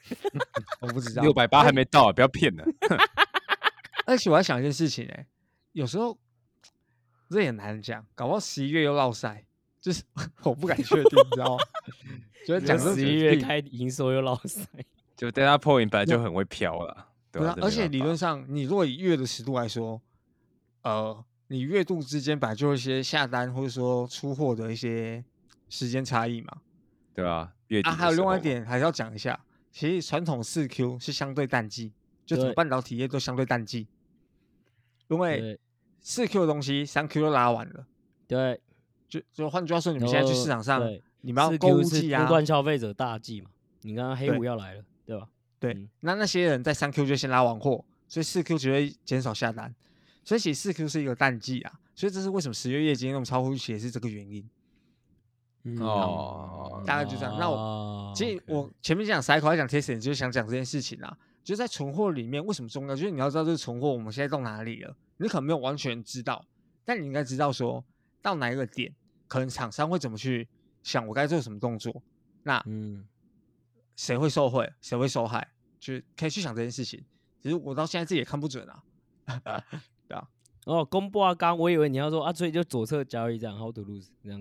我不知道。六百八还没到啊，不要骗了。而且我还想一件事情、哎，有时候这也难讲，搞不好十一月又落赛，就是我不敢确定，你知道吗？就是讲十一月开营收又落塞，就 data point 本来就很会飘了，对啊，而且理论上，你如果以月的尺度来说，呃，你月度之间本来就有一些下单或者说出货的一些时间差异嘛。对啊、月底啊，还有另外一点还是要讲一下，其实传统四 Q 是相对淡季，就整个半导体业都相对淡季，因为对四 Q 的东西三 Q 都拉完了，对，就就换句话说，你们现在去市场上，你们要四购 Q 物季啊是终，端消费者大季嘛？你刚刚黑五要来了，对吧？对，嗯。那那些人在三 Q 就先拉完货，所以四 Q 只会减少下单，所以其实四 Q 是一个淡季啊，所以这是为什么十月业绩那么超乎预期，也是这个原因。嗯哦大概就这样。那我其实我前面讲 cycle 还讲 testing，就是想讲这件事情啊，就是在存货里面为什么重要，就是你要知道这个存货我们现在到哪里了，你可能没有完全知道，但你应该知道说到哪一个点，可能厂商会怎么去想我该做什么动作，那嗯，谁会受贿，谁会受害，就是可以去想这件事情。只是我到现在自己也看不准啊，对啊，哦，公布啊，刚我以为你要说啊，所以就左侧交易这样，how to lose 这样，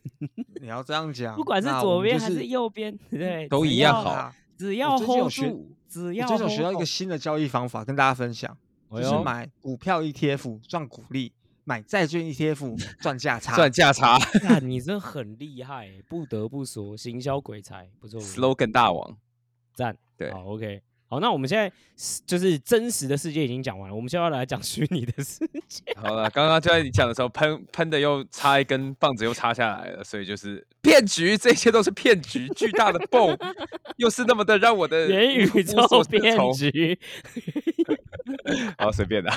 你要这样讲，不管是左边还是右边，对，都一样好啊只要 hold 住，只我要最近有学到一个新的交易方法跟大家分享，就是买股票 ETF 赚股利，买债券 ETF 赚价差。赚价差 干你真的很厉害欸，不得不说，行销鬼才，不错，，slogan 大王。赞。对好，OK，好，那我们现在就是真实的世界已经讲完了，我们现在要来讲 虚拟的世界。好了，刚刚就在你讲的时候，喷喷的又插一根棒子又插下来了，所以就是骗局，这一切都是骗局，巨大的泵，又是那么的让我的元宇无宙所适骗局，好随便的，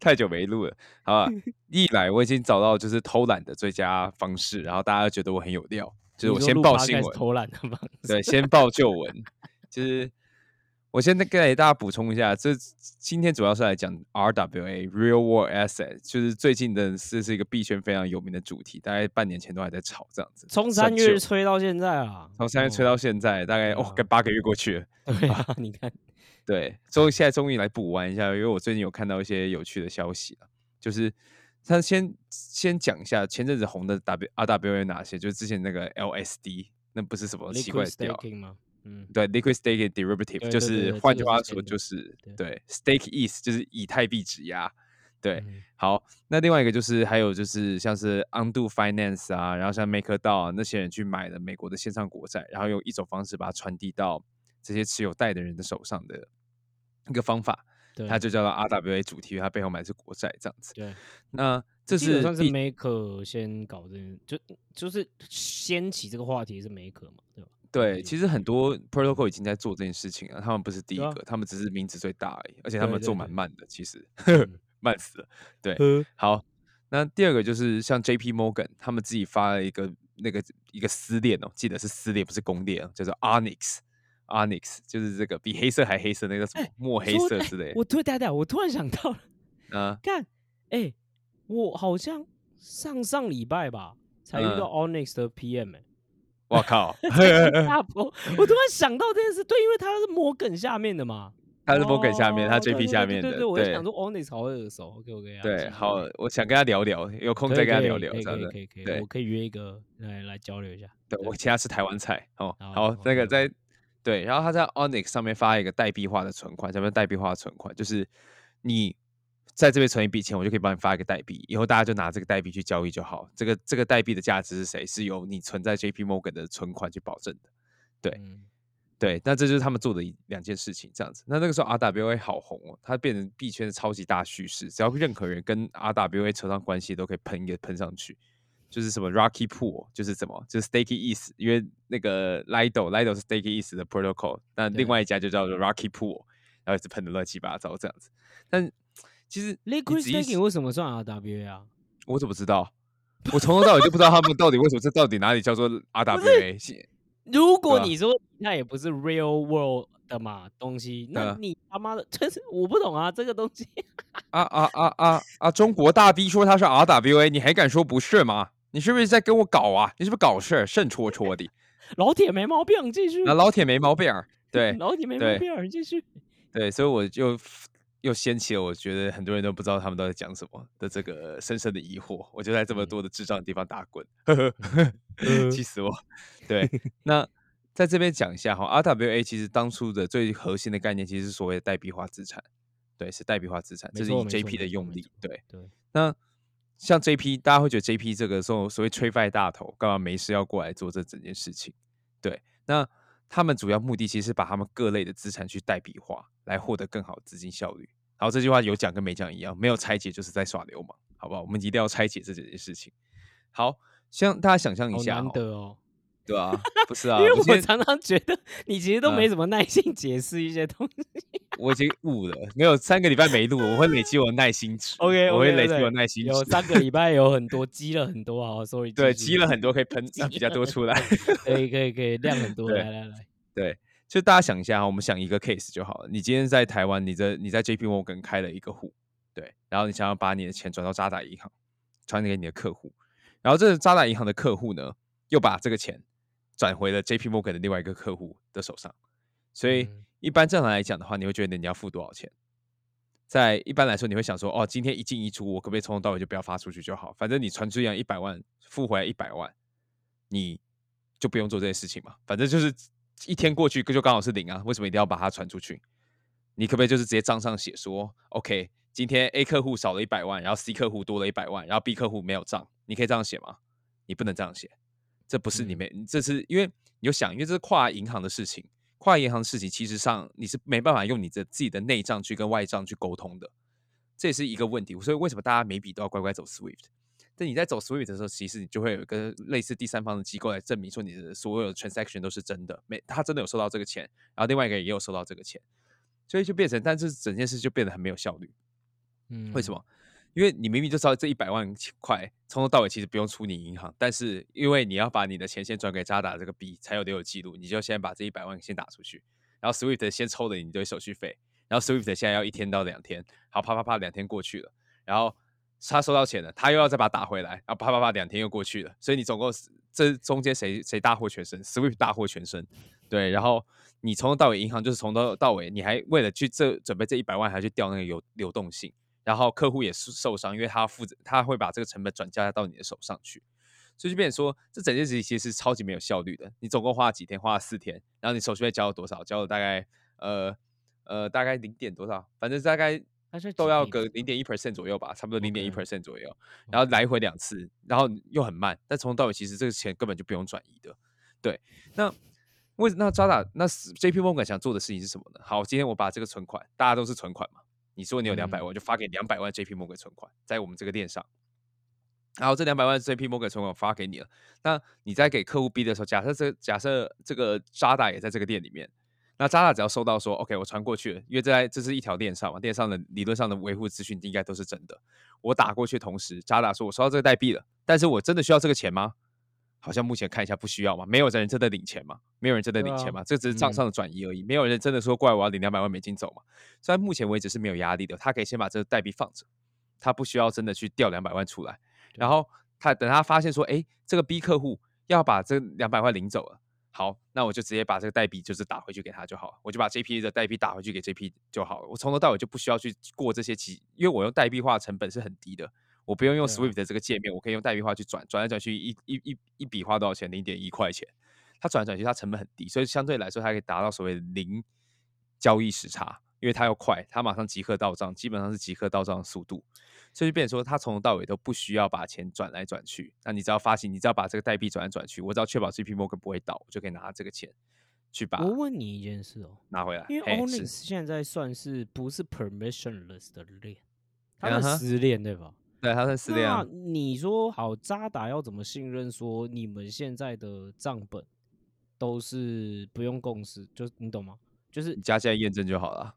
太久没录了，好吧？一来我已经找到就是偷懒的最佳方式，然后大家觉得我很有料，就是我先报新闻，偷懒的方式。对，先报旧 闻，就是我先给大家补充一下，这今天主要是来讲 RWA Real World Asset，就是最近的是是一个币圈非常有名的主题，大概半年前都还在炒这样子，从三月吹到现在啊，从三月吹哦到现在，大概哦，跟八个月过去了。对啊，你看，对，终于现在终于来补完一下，因为我最近有看到一些有趣的消息了，就是他先先讲一下前阵子红的 W RWA 有哪些，就是之前那个 LSD，那不是什么奇怪的调吗？嗯，对，liquid staking derivative 就是换句话说就是对对 stake ETH 就是以太币质押，对，嗯。好，那另外一个就是还有就是像是 Undo Finance 啊，然后像 MakerDAO 啊那些人去买了美国的线上国债，然后用一种方式把它传递到这些持有贷的人的手上的一个方法，对，它就叫做 RWA 主题，它背后买的是国债这样子。对，那这是算是 Maker 先搞这件，就就是掀起这个话题是 Maker 嘛，对吧？对，其实很多嗯 protocol 已经在做这件事情了，他们不是第一个，他们只是名字最大而已，而且他对们做蛮慢的，其实嗯 慢死了。对，呵好，那第二个就是像 J.P. Morgan 他们自己发了一个那个一个撕裂哦，记得是撕裂不是公链哦，叫做 Onyx。Onyx 就是这个比黑色还黑色那个什么墨黑色之类的我突然，等一下我突然想到了，啊，看，哎，我好像上上礼拜吧才遇到嗯 Onyx 的 PM，哎，我靠，大波，我突然想到这件事，对，因为他是摩根下面的嘛，他是 Morgan 下面，他哦 J.P. 下面的，对对对，我就想说 Onyx 好耳熟，OK OK，对，好，我想跟他聊聊，有空再跟他聊聊，可以可以可以，对我可以约一个来来交流一下。对我请他吃台湾菜哦。好好，那个在对，然后他在 Onyx 上面发一个代币化的存款，什么叫代币化的存款？就是你在这边存一笔钱，我就可以帮你发一个代币，以后大家就拿这个代币去交易就好。这个这个代币的价值是谁？是由你存在 JP Morgan 的存款去保证的。对嗯对，那这就是他们做的一两件事情，这样子。那那个时候 RWA 好红哦，它变成币圈的超级大叙事，只要任何人跟 RWA 扯上关系，都可以喷一个喷上去。就是什么 Rocky Pool，就是什么，就是 Stakey East，因为那个 Lido Lido 是 Stakey East 的 protocol，那另外一家就叫做 Rocky Pool，然后一直喷的乱七八糟这样子。但其实，Liquid Staking 为什么算 RWA 啊？我怎么知道？我从头到尾就不知道他们到底为什么这到底哪里叫做 RWA。如果你说那也不是 real world 的嘛东西，那嗯你他妈的，真是我不懂啊，这个东西。啊啊啊啊啊！中国大 B 说他是 RWA，你还敢说不是吗？你是不是在跟我搞啊？你是不是搞事儿，肾戳戳的？老铁没毛病，继续。那老铁没毛病儿，对 老铁没毛病，你继续。对，所以我就又掀起了我觉得很多人都不知道他们都在讲什么的这个深深的疑惑。我就在这么嗯多的智障的地方打滚，呵呵，呃气死我！对，那在这边讲一下哈，RWA 其实当初的最核心的概念其实是所谓的代币化资产，对，是代币化资产，这是以 JP 的用力，对。对，那像 JP，大家会觉得 JP 这个所所谓吹坏大头，干嘛没事要过来做这整件事情？对，那他们主要目的其实是把他们各类的资产去代笔化，来获得更好的资金效率。好，这句话有讲跟没讲一样，没有拆解就是在耍流氓，好不好？我们一定要拆解这件事情。好，像大家想象一下哦，得哦。对啊，不是啊，因为我常常觉得你其实都嗯没什么耐心解释一些东西。我已经悟了，没有三个礼拜没录，我会累积我的耐心值 OK，我会累积我的耐心值有。三个礼拜有很多积了很多啊，sorry。对，积了很多可以喷比较多出来。可以 可以可以量很多，来来来，对，就大家想一下哈，我们想一个 case 就好了。你今天在台湾，你在你在 JP Morgan 开了一个户，对，然后你想要把你的钱转到渣打银行，传给你的客户，然后这个渣打银行的客户呢，又把这个钱转回了 JP Morgan 的另外一个客户的手上。所以嗯一般正常来讲的话，你会觉得你要付多少钱？在一般来说，你会想说，哦，今天一进一出，我可不可以从头到尾就不要发出去就好？反正你传出一样一百万，付回来一百万，你就不用做这些事情嘛。反正就是一天过去就刚好是零啊，为什么一定要把它传出去？你可不可以就是直接账上写说，OK，今天 A 客户少了一百万，然后 C 客户多了一百万，然后 B 客户没有账，你可以这样写吗？你不能这样写，这不是你嗯没，这是因为你就想，因为这是跨银行的事情，跨银行的事情，其实上你是没办法用你的自己的内账去跟外账去沟通的，这也是一个问题。所以为什么大家每笔都要乖乖走 SWIFT？但你在走 SWIFT 的时候，其实你就会有一个类似第三方的机构来证明说你的所有的 transaction 都是真的，没他真的有收到这个钱，然后另外一个人也有收到这个钱。所以就变成，但是整件事就变得很没有效率。嗯，为什？么？因为你明明就知道这一百万块从头到尾其实不用出你银行，但是因为你要把你的钱先转给渣打这个币才有留有记录，你就先把这一百万先打出去，然后 Swift 先抽了你一堆手续费，然后 Swift 现在要一天到两天，好啪啪啪两天过去了，然后他收到钱了，他又要再把它打回来，然后啪啪啪两天又过去了，所以你总共这中间谁谁大获全胜？Swift 大获全胜，对，然后你从头到尾银行就是从头到尾，你还为了去这准备这一百万，还去调那个流流动性。然后客户也是受伤，因为他负责他会把这个成本转嫁到你的手上去，所以就变成说，这整件事情其实是超级没有效率的。你总共花了几天？花了四天，然后你手续费交了多少？交了大概呃呃大概零点多少？反正大概都要个零点一 percent 左右吧，差不多零点一 percent 左右。然后来回两次，然后又很慢，但从头到尾其实这个钱根本就不用转移的。对，那为那渣打那 JP Morgan 想做的事情是什么呢？好，今天我把这个存款，大家都是存款嘛。你说你有两百嗯万，就发给两百万 JP Morgan 存款，在我们这个链上。然后这两百万 JP Morgan 存款发给你了，那你在给客户 B 的时候，假设这假设这个渣打也在这个店里面，那渣打只要收到说 OK 我传过去了，因为在这是一条链上嘛，链上的理论上的维护资讯应该都是真的。我打过去同时，渣打说我收到这个代币了，但是我真的需要这个钱吗？好像目前看一下不需要嘛，没有人真的领钱嘛，没有人真的领钱嘛，这只是账嗯上的转移而已，没有人真的说过来我要领两百万美金走嘛。虽然目前为止是没有压力的，他可以先把这个代币放着，他不需要真的去调两百万出来，然后他等他发现说，哎，这个 B 客户要把这两百万领走了，好，那我就直接把这个代币就是打回去给他就好了，我就把 JP 的代币打回去给 JP 就好了，我从头到尾就不需要去过这些期，因为我用代币化成本是很低的。我不用用 Swift 的这个界面，我可以用代币化去转，转来转去一一一一笔花多少钱？零点一块钱。它转来转去，它成本很低，所以相对来说，它可以达到所谓的零交易时差，因为它要快，它马上即刻到账，基本上是即刻到账的速度。所以就变成说，它从头到尾都不需要把钱转来转去。那你只要发行，你只要把这个代币转来转去，我只要确保 JP Morgan 不会倒，我就可以拿这个钱去把我问你一件事哦，拿回来。因为 Onyx 是现在算是不是 permissionless 的链，它嗯哼是私链对吧？对，他是私链啊那，你说好，渣打要怎么信任说你们现在的账本都是不用共识，就是你懂吗？就是你加进来验证就好了。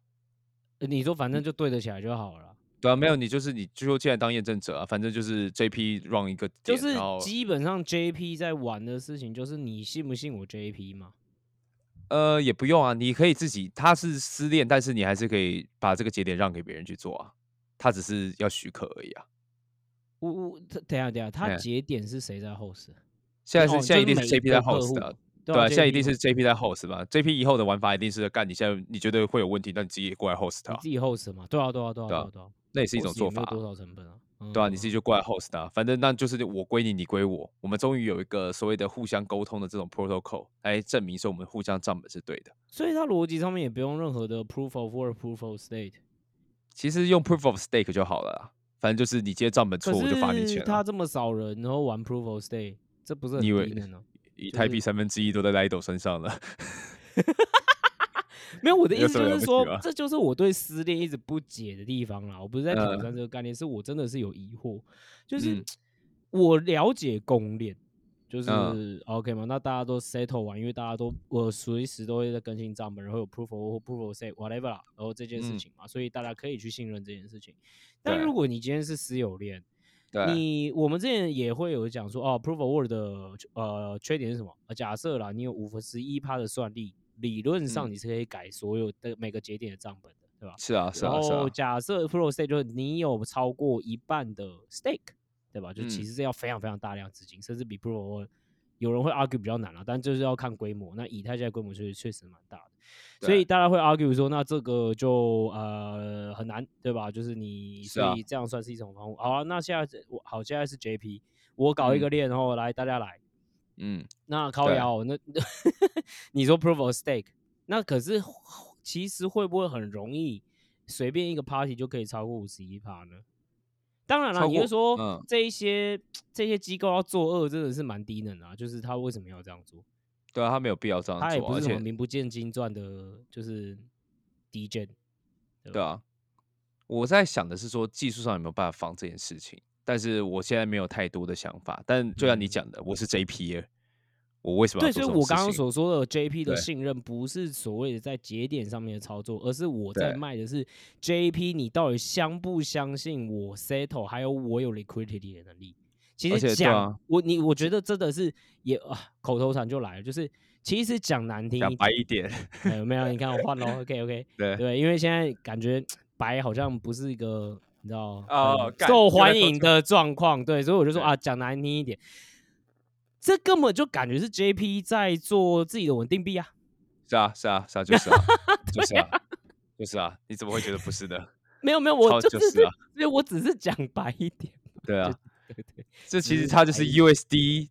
呃你说反嗯正就对得起来就好了，对啊，没有你就是你就进来当验证者啊，反正就是 JP run 一个点，就是基本上 JP 在玩的事情就是你信不信我 JP 嘛？呃也不用啊，你可以自己，他是失恋，但是你还是可以把这个节点让给别人去做啊，他只是要许可而已啊。我我等等下等下，它哎节点是谁在 host？现在是、哦现在一定是 JP 在 host 的，对啊对啊，现在一定是 JP 在 host 吧？JP 以后的玩法一定是干，你现在你觉得会有问题，那你自己也过来 host 它，你自己 host 嘛？对啊对啊对啊对啊对啊那也是一种做法多少成本啊？对啊，你自己嗯就过来 host 啊，反正那就是我归你，你归我，我们终于有一个所谓的互相沟通的这种 protocol 来证明说我们互相账本是对的。所以它逻辑上面也不用任何的 proof of work、proof of state。其实用 proof of stake 就好了啦，反正就是你今天账本可错，我就罚你钱了。他这么少人，然后玩 proof of stake，这不是很你以为低能哦？以就是太币三分之一都在 Lido 身上了，没有，我的意思就是说这就是我对失恋一直不解的地方啦。我不是在挑嗯战这个概念，是我真的是有疑惑。就是嗯我了解公链，就是、嗯 OK 嘛？那大家都 settle 完，因为大家都我随时都会在更新账本，然后有 proof of 或 proof of stake whatever 啦，然后这件事嗯情嘛，所以大家可以去信任这件事情。但如果你今天是私有链，对，你我们之前也会有讲说，哦，proof of work 的呃缺点是什么？呃，假设啦，你有五分之一趴的算力，理论上嗯你是可以改所有的每个节点的账本的，对吧？是啊，是然啊，是啊后，假设 proof of stake 就是你有超过一半的 stake，对吧？就其嗯实是要非常非常大量资金，甚至比 work 有人会 argue 比较难啊，但就是要看规模。那以太现在规模确实确实蛮大的，所以大家会 argue 说，那这个就呃很难，对吧？就是你所以这样算是一种方法。好啊，那现在我好，现在是 JP，我搞一个链，然后来大家来，嗯，那靠对腰，那 你说 proof of stake，那可是其实会不会很容易随便一个 party 就可以超过五十一趴呢？当然了，你是说、嗯这一些这些机构要作恶，真的是蛮低能啊！就是他为什么要这样做？对啊，他没有必要这样做，他也不是什么名不见经传的，就是 DJ，对啊，我在想的是说技术上有没有办法防这件事情，但是我现在没有太多的想法。但就像你嗯讲的，我是 JP 耶，我为什么要对，所以？我刚刚所说的 JP 的信任，不是所谓的在节点上面的操作，而是我在对卖的是 JP，你到底相不相信我 settle，还有我有 liquidity 的能力。其实讲、啊我你，我觉得真的是也啊，口头禅就来了，就是其实讲难听讲一点，白一点，哎有没有？你看我换了，OK OK，对对，因为现在感觉白好像不是一个你知道很哦干受欢迎的状况，对，所以我就说啊，讲难听一点，这根本就感觉是 JP 在做自己的稳定币啊。是啊是啊是啊，就是啊，就是啊，就是啊，你怎么会觉得不是的？没有没有，我超就就是是啊，所以我只是讲白一点，对啊，对对，这其实它就是 USD，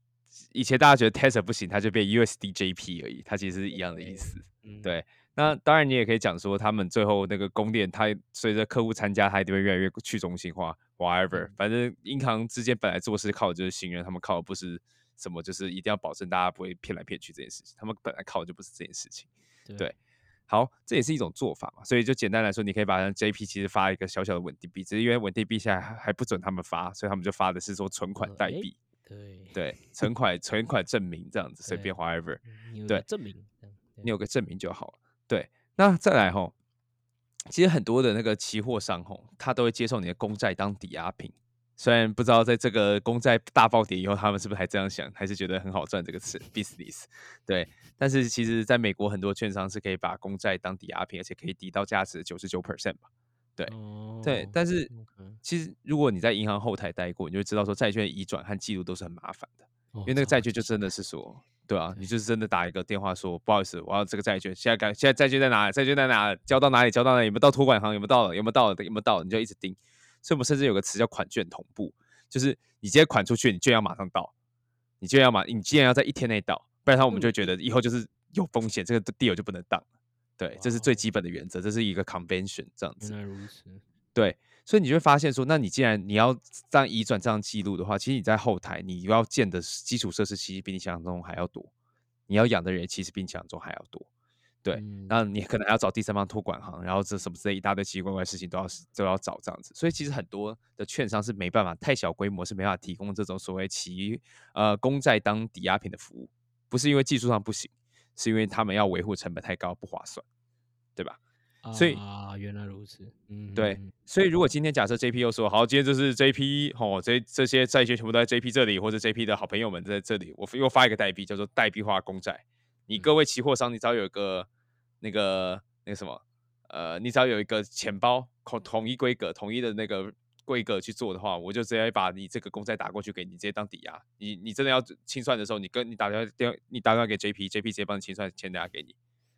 以前大家觉得 Tesla 不行，它就变 USD JP 而已，它其实是一样的意思。嗯，对，那当然你也可以讲说，他们最后那个供电，它随着客户参加，它一定会越来越去中心化，whatever，嗯反正银行之间本来做事靠的就是信任，他们靠的不是什么，就是一定要保证大家不会骗来骗去这件事情，他们本来靠的就不是这件事情。对好，这也是一种做法嘛，所以就简单来说，你可以把它 JP 其实发一个小小的稳定币，只是因为稳定币现在还还不准他们发，所以他们就发的是说存款代币，对，对，存款存款证明这样子，随便 whatever。对证明，你有个证明就好了。对，那再来吼，其实很多的那个期货商吼，他都会接受你的公债当抵押品。虽然不知道在这个公债大暴跌以后，他们是不是还这样想，还是觉得很好赚这个词 business？对，但是其实在美国很多券商是可以把公债当抵押品，而且可以抵到价值九十九 percent 吧。对对哦，但是其实如果你在银行后台待过，你就知道说债券移转和记录都是很麻烦的。因因为那个债券就真的是说，对啊，你就是真的打一个电话说，不好意思，我要这个债券，现在该现在债券在哪里？债券在哪？交到哪里？交到哪里？有没有到托管行？有没有到了？有没有到了？有没有到了？你就一直盯。所以我们甚至有个词叫款券同步，就是你直接款出去，你券要马上到，你就要马，你既然要在一天内到，不然的话我们就觉得以后就是有风险，这个 deal 就不能当。对，这是最基本的原则，这是一个 convention 这样子原。来如此，对，所以你就会发现说，那你既然你要这样移转这样记录的话，其实你在后台你要建的基础设施其实比你想象中还要多，你要养的人其实比你想象中还要多。对，嗯然后你可能还要找第三方托管行，然后这什么之类一大堆奇奇怪怪的事情都要都要找这样子，所以其实很多的券商是没办法太小规模是没办法提供这种所谓其呃公债当抵押品的服务，不是因为技术上不行，是因为他们要维护成本太高不划算，对吧？所以啊，原来如此，嗯，对嗯，所以如果今天假设 JP 又说好，今天就是 JP 哦，这这些债券全部都在 JP 这里，或者 JP 的好朋友们在这里，我又发一个代币叫做代币化公债。你各位期货商，你只要有一个那个那个什么，呃，你只要有一个钱包统统一规格、统一的那个规格去做的话，我就直接把你这个公债打过去给你，直接当抵押。你你真的要清算的时候，你跟你打电话电话你打电话给 JP，JP 直接帮你清算钱拿给你。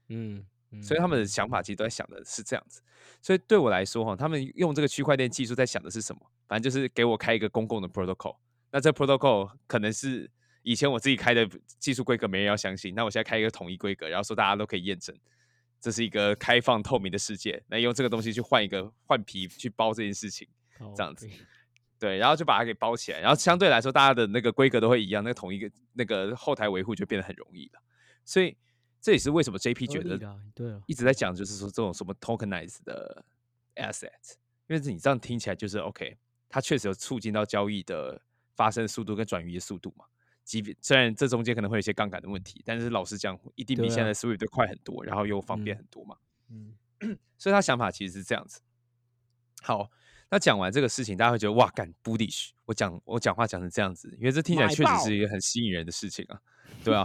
嗯，所以他们的想法其实都在想的是这样子。所以对我来说，哈，他们用这个区块链技术在想的是什么？反正就是给我开一个公共的 protocol。那这 protocol 可能是以前我自己开的技术规格，没人要相信。那我现在开一个统一规格，然后说大家都可以验证，这是一个开放透明的世界。那用这个东西去换一个换皮去包这件事情，这样子对，然后就把它给包起来，然后相对来说，大家的那个规格都会一样，那个统一个那个后台维护就变得很容易了。所以这也是为什么 JP 觉得对啊，一直在讲，就是说这种什么 tokenize 的 asset，因为你这样听起来就是 OK，它确实有促进到交易的发生速度跟转移的速度嘛。即便虽然这中间可能会有一些杠杆的问题，但是老实讲，一定比现在 Swift 快很多，然后又方便嗯很多嘛。嗯，所以他想法其实是这样子。好，那讲完这个事情，大家会觉得哇，干 bullish，我讲我讲话讲成这样子，因为这听起来确实是一个很吸引人的事情啊，对啊，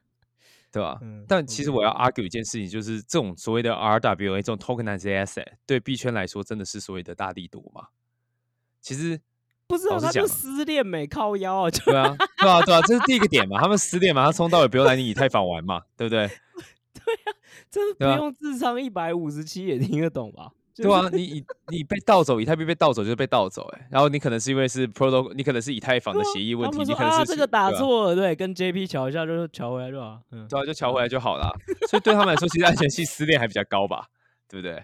对吧、嗯但其实我要 argue 一件事情，就是这种所谓的 RWA 这种 tokenized asset 对币圈来说真的是所谓的大力多嘛？其实不知道他就老实讲啊失恋没靠腰啊，就对啊，对啊，对啊，这是第一个点嘛，他们失恋嘛，他从头到尾不用来你以太坊玩嘛，对不对？这 不对啊用智商一百五十七也听得懂吧？就对啊，你以你被盗走，以太币被盗走就是被盗走、欸，然后你可能是因为是 protocol，你可能是以太坊的协议问题，你可能是啊这个打错了，对，跟 JP 瞧一下就瞧回来就好，嗯，对啊，就调回来就好了。所以对他们来说，其实安全性失恋还比较高吧，对不对？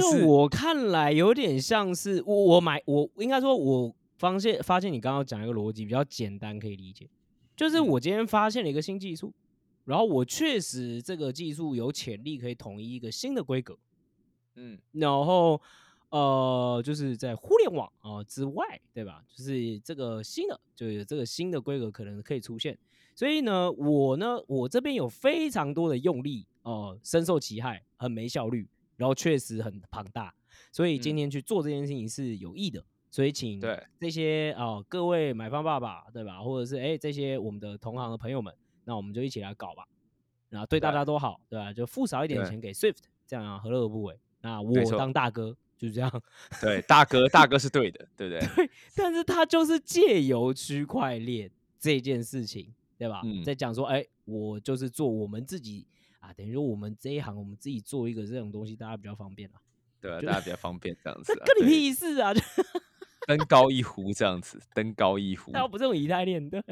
这就我看来有点像是我我买我应该说，我发现发现你刚刚讲一个逻辑比较简单可以理解，就是嗯我今天发现了一个新技术，然后我确实这个技术有潜力可以统一一个新的规格，嗯然后呃，就是在互联网啊、之外，对吧？就是这个新的，就是这个新的规格可能可以出现。所以呢，我呢，我这边有非常多的用力哦、深受其害，很没效率，然后确实很庞大。所以今嗯天去做这件事情是有益的。所以请对这些啊、各位买方爸爸，对吧？或者是哎、这些我们的同行的朋友们，那我们就一起来搞吧。那对大家都好，对吧？就付少一点对钱给 Swift，这样啊，何乐而不为？那我当大哥就是这样。对，大哥，大哥是对的，对不 对？但是他就是借由区块链这件事情，对吧？嗯在讲说，哎、我就是做我们自己啊，等于说我们这一行，我们自己做一个这种东西，大家比较方便啊。对啊，大家比较方便这样子、啊。跟你屁事啊！就登高一呼这样子，登高一呼那。又不是用以太链的，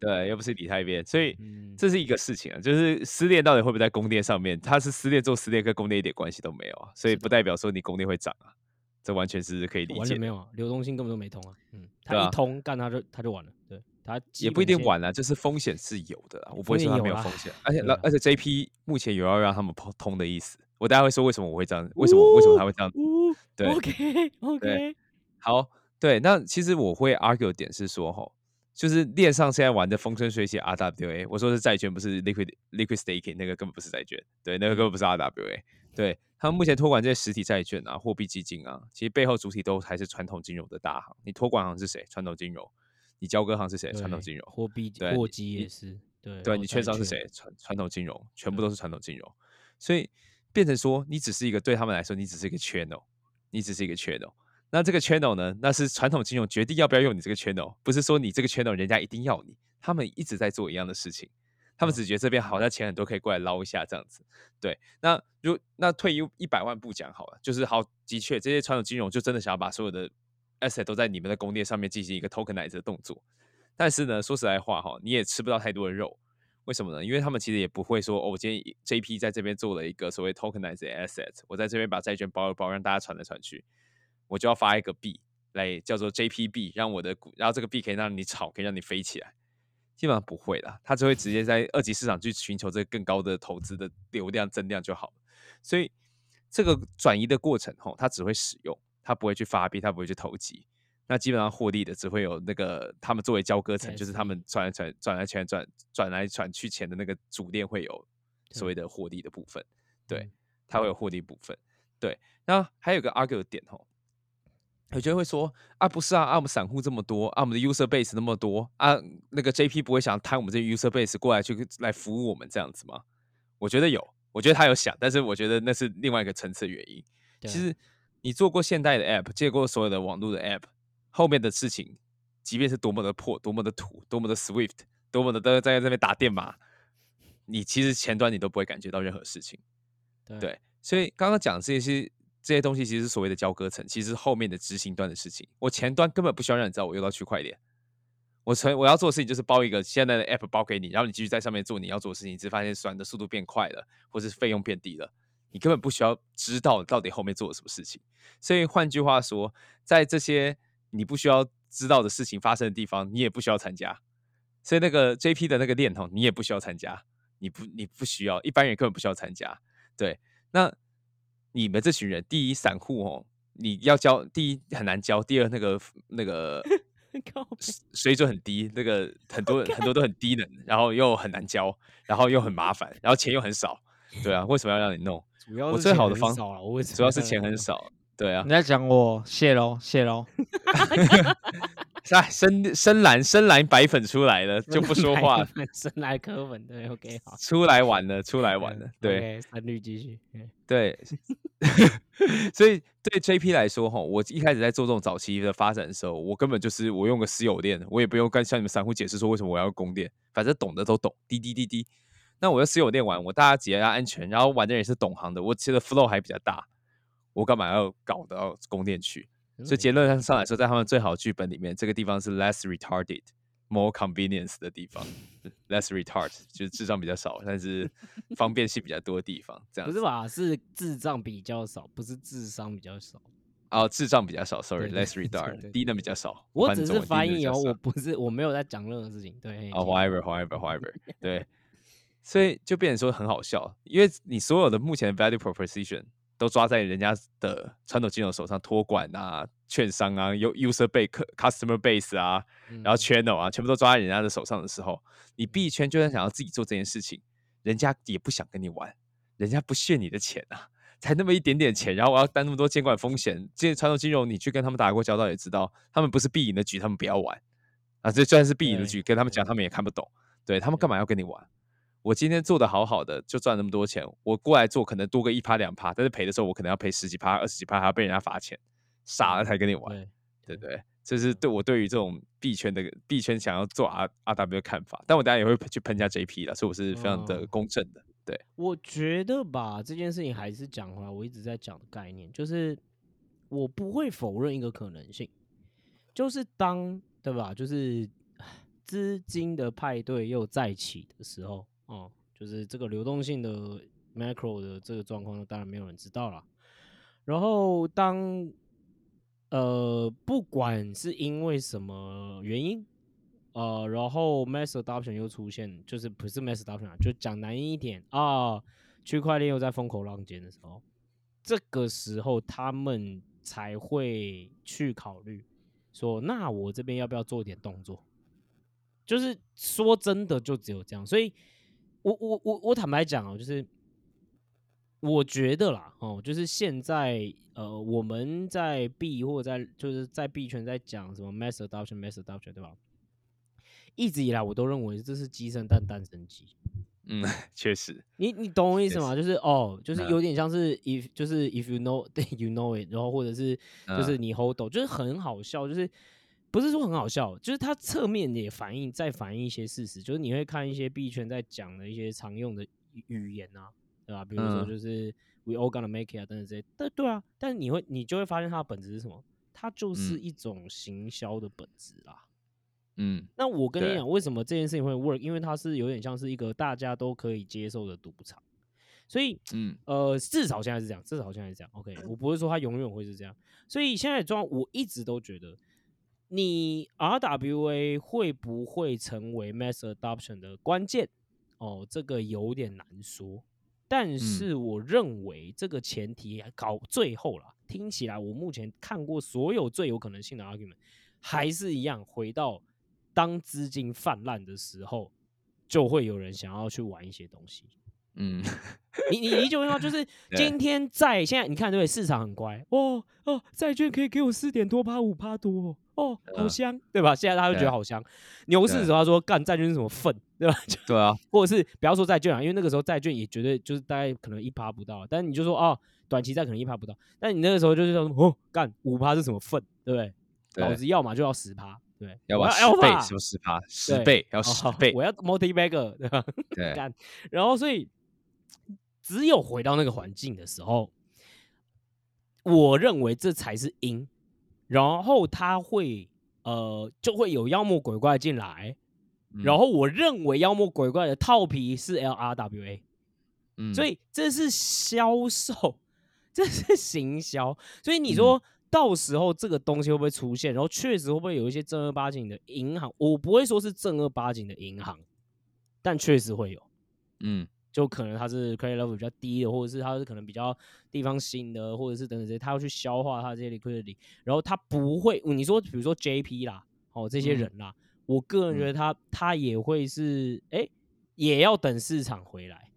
对，又不是以太链，所以嗯，这是一个事情啊，就是失恋到底会不会在供电上面？它是失恋做失恋，跟供电一点关系都没有啊，所以不代表说你供电会涨啊，这完全是可以理解。完全没有啊，流动性根本就没通啊。嗯，他对啊一通干它就它就完了，对他也不一定晚啊，就是风险是有的啊，我不会说它没有风险，而且 对啊而而且 JP 目前有要让他们通通的意思，我大家会说为什么我会这样，为什么为什么他会这样？呜对，OK OK，好，对，那其实我会 argue 的点是说，吼，就是链上现在玩的风生水起 RWA，我说是债券，不是 liquid liquid staking，那个根本不是债券，对，那个根本不是 RWA，对他们目前托管这些实体债券啊、货币基金啊，其实背后主体都还是传统金融的大行。你托管行是谁？传统金融。你交割行是谁？传统金融。货币对货基也是，对，对你券商是谁？传传统金融，全部都是传统金融，所以变成说，你只是一个对他们来说，你只是一个 channel，你只是一个 channel。那这个 channel 呢？那是传统金融决定要不要用你这个 channel，不是说你这个 channel 人家一定要你，他们一直在做一样的事情，他们只觉得这边好像钱很多，可以过来捞一下这样子。对，那如那退一一百万步讲好了，就是好，的确这些传统金融就真的想要把所有的 asset 都在你们的宫殿上面进行一个 tokenize 的动作，但是呢，说实在话哈，你也吃不到太多的肉。为什么呢？因为他们其实也不会说，哦，我今天 JP 在这边做了一个所谓 tokenized asset，我在这边把债券包一包，让大家传来传去，我就要发一个币来叫做 JP 币，让我的股，然后这个币可以让你炒，可以让你飞起来。基本上不会啦，他只会直接在二级市场去寻求这个更高的投资的流量增量就好了。所以这个转移的过程，吼，它只会使用，它不会去发币，他不会去投机。那基本上获利的只会有那个他们作为交割层，就是他们转来转转来转转转来转去钱的那个主链会有所谓的获利的部分，对嗯，它会有获利部分。对，那还有个 argue 的点吼，有些人会说啊，不是啊，啊我们散户这么多，啊我们的 user base 那么多啊，那个 JP 不会想摊我们这些 user base 过来去来服务我们这样子吗？我觉得有，我觉得他有想，但是我觉得那是另外一个层次的原因。其实你做过现代的 app，借过所有的网络的 app，后面的事情，即便是多么的破、多么的土、多么的 Swift、多么的都在这边打电码，你其实前端你都不会感觉到任何事情。对对，所以刚刚讲这些这些东西，其实是所谓的交割层，其实是后面的执行端的事情。我前端根本不需要让你知道我用到区块链，我成我要做的事情就是包一个现在的 app 包给你，然后你继续在上面做你要做的事情，你只发现算的速度变快了，或是费用变低了，你根本不需要知道到底后面做了什么事情。所以换句话说，在这些你不需要知道的事情发生的地方，你也不需要参加。所以那个 JP 的那个链头，你也不需要参加，你不你不需要，一般人根本不需要参加。对，那你们这群人，第一散户哦，你要教，第一很难教，第二那个那个 水准很低，那个很多很多都很低能，然后又很难教，然后又很麻烦，然后钱又很少，对啊，为什么要让你弄？我最好的方很少了，我为什主要是钱很少，对啊你，在讲我，谢喽，谢喽。哎，深深蓝深蓝白粉出来了，就不说话，生来磕粉，对，OK，好，出来玩了，出来玩了，对。三律继续，嗯对，所以对 JP 来说，哈，我一开始在做这种早期的发展的时候，我根本就是我用个私有链，我也不用跟像你们散户解释说为什么我要供电，反正懂的都懂，滴滴滴滴。那我在私有店玩，我大家节要安全，然后玩的人也是懂行的，我其实 flow 还比较大，我干嘛要搞到宫殿去？所以结论上上来说，在他们最好的剧本里面，这个地方是 less retarded。more convenience 的地方，less retard 就是智障比较少，但是方便性比较多的地方，这样不是吧？是智障比较少，不是智商比较少。哦，智障比较少，sorry，less retard，对低能比较少。我只是翻译哦，我不是，我没有在讲任何事情。对，啊请，whatever，whatever，whatever，对，所以就变成说很好笑，因为你所有的目前的 value proposition 都抓在人家的传统金融手上，托管啊、券商啊、有 user base、customer base 啊，然后嗯。channel 啊，全部都抓在人家的手上的时候，你币圈就算想要自己做这件事情，人家也不想跟你玩，人家不屑你的钱啊，才那么一点点钱，然后我要担那么多监管风险，这些传统金融你去跟他们打过交道也知道，他们不是必赢的局，他们不要玩。啊，这就算是必赢的局，跟他们讲他们也看不懂，对他们干嘛要跟你玩？我今天做的好好的，就赚那么多钱，我过来做可能多个一趴两趴，但是赔的时候我可能要赔十几趴、二十几趴，还要被人家罚钱，傻了才跟你玩，对对不对？这是对我对于这种币圈的币圈想要做 R R W 的看法，但我等下也会去喷一下 J P 的，所以我是非常的哦公正的。对，我觉得吧，这件事情还是讲回来，我一直在讲的概念，就是我不会否认一个可能性，就是当对吧，就是 资金的派对又再起的时候，哦，就是这个流动性的 macro 的这个状况，当然没有人知道了。然后当呃，不管是因为什么原因，呃，然后 mass adoption 又出现，就是不是 mass adoption 啊，就讲难一点啊，区块链又在风口浪尖的时候，这个时候他们才会去考虑说，那我这边要不要做点动作？就是说真的，就只有这样。所以我我我我坦白讲哦，就是我觉得啦，哦，就是现在呃，我们在币或者在就是在币圈在讲什么 mass adoption mass adoption 对吧？一直以来我都认为这是鸡生蛋蛋生鸡。嗯，确实，你你懂我意思确吗？就是哦，就是嗯有点像是 if 就是 if you know 对 you know it，然后或者是就是嗯你 hold 懂，就是很好笑，就是不是说很好笑，就是它侧面也反映在反映一些事实，就是你会看一些币圈在讲的一些常用的语语言啊，对吧？比如说嗯就是 we all gonna make it 啊等等这些，对对啊，但是你会你就会发现它的本质是什么？它就是嗯一种行销的本质啦。嗯那我跟你对讲，为什么这件事情会 work？因为它是有点像是一个大家都可以接受的赌场，所以嗯呃，至少现在是这样，至少现在是这样。OK，我不会说它永远会是这样。所以现在的状况，我一直都觉得，你 RWA 会不会成为 mass adoption 的关键？哦，这个有点难说。但是我认为这个前提搞最后了，听起来我目前看过所有最有可能性的 argument，还是一样回到当资金泛滥的时候，就会有人想要去玩一些东西。嗯，你你理解我意思吗？就是 今天在现在你看对？市场很乖哦哦，债券可以给我四点多趴五趴多哦，哦好嗯香，对吧？现在大家会觉得好香。牛市的对时候他说干债券是什么粪，对吧？对啊，或者是不要说债券啊，因为那个时候债券也绝对就是大概可能一趴不到，但你就说哦，短期债可能一趴不到，但你那个时候就是说哦，干五趴是什么粪，对不对？老子要么就要十趴，对，要我把十倍不是十趴？十倍要哦十倍，我要 multi bagger，对吧？对，干，然后所以只有回到那个环境的时候，我认为这才是因，然后他会呃就会有妖魔鬼怪进来，然嗯后我认为妖魔鬼怪的套皮是 LRWA，、嗯所以这是销售，这是行销，所以你嗯说。到时候这个东西会不会出现？然后确实会不会有一些正儿八经的银行？我不会说是正儿八经的银行，但确实会有。嗯就可能他是 credit level 比较低的，或者是他是可能比较地方新的，或者是等等这些，他要去消化他这些 liquidity，然后他不会，你说比如说 JP 啦，哦这些嗯。人啦，我个人觉得他他也会是，哎、也要等市场回来，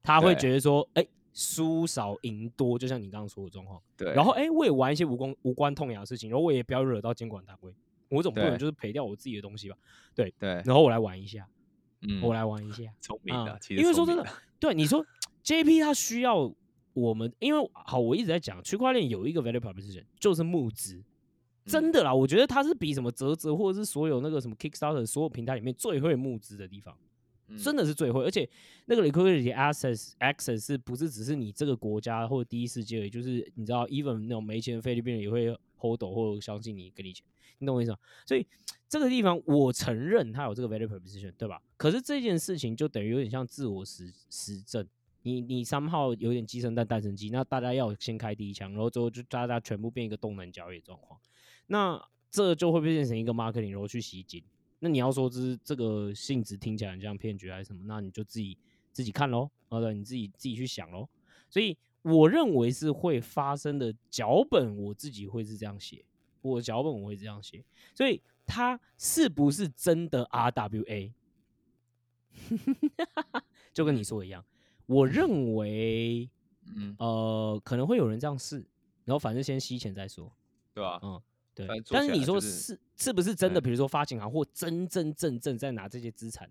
他会觉得说，哎、输少赢多，就像你刚刚说的状况，对，然后哎、我也玩一些无关无关痛痒的事情，然后我也不要惹到监管单位，我总不能就是赔掉我自己的东西吧，对对，然后我来玩一下，嗯，我来玩一下，聪明的啊，其实因为说真的对你说 JP 它需要我们，因为好，我一直在讲区块链有一个 value proposition 就是募资，真的啦，我觉得它是比什么泽泽或者是所有那个什么 Kickstarter 所有平台里面最会募资的地方，嗯真的是最会，而且那个 liquidity access access 是不是只是你这个国家或者第一世界，就是你知道 even 那种没钱的菲律宾人也会 hold 或者相信你给你钱，你懂我意思吗？所以这个地方我承认它有这个 value proposition，对吧？可是这件事情就等于有点像自我实实证，你你三号有点鸡生蛋蛋生鸡，那大家要先开第一枪，然后最后就大家全部变一个动能交易状况，那这就会变成一个 marketing，然后去吸金。那你要说这是这个性质听起来很像骗局还是什么，那你就自己自己看喽，好的，你自己自己去想喽。所以我认为是会发生的脚本，我自己会是这样写，我脚本我会这样写，所以它是不是真的 RWA？就跟你说一样，我认为嗯，呃可能会有人这样试，然后反正先吸钱再说。对吧？嗯，对但是你说是是是不是真的？嗯比如说发行行或真真正正在拿这些资产，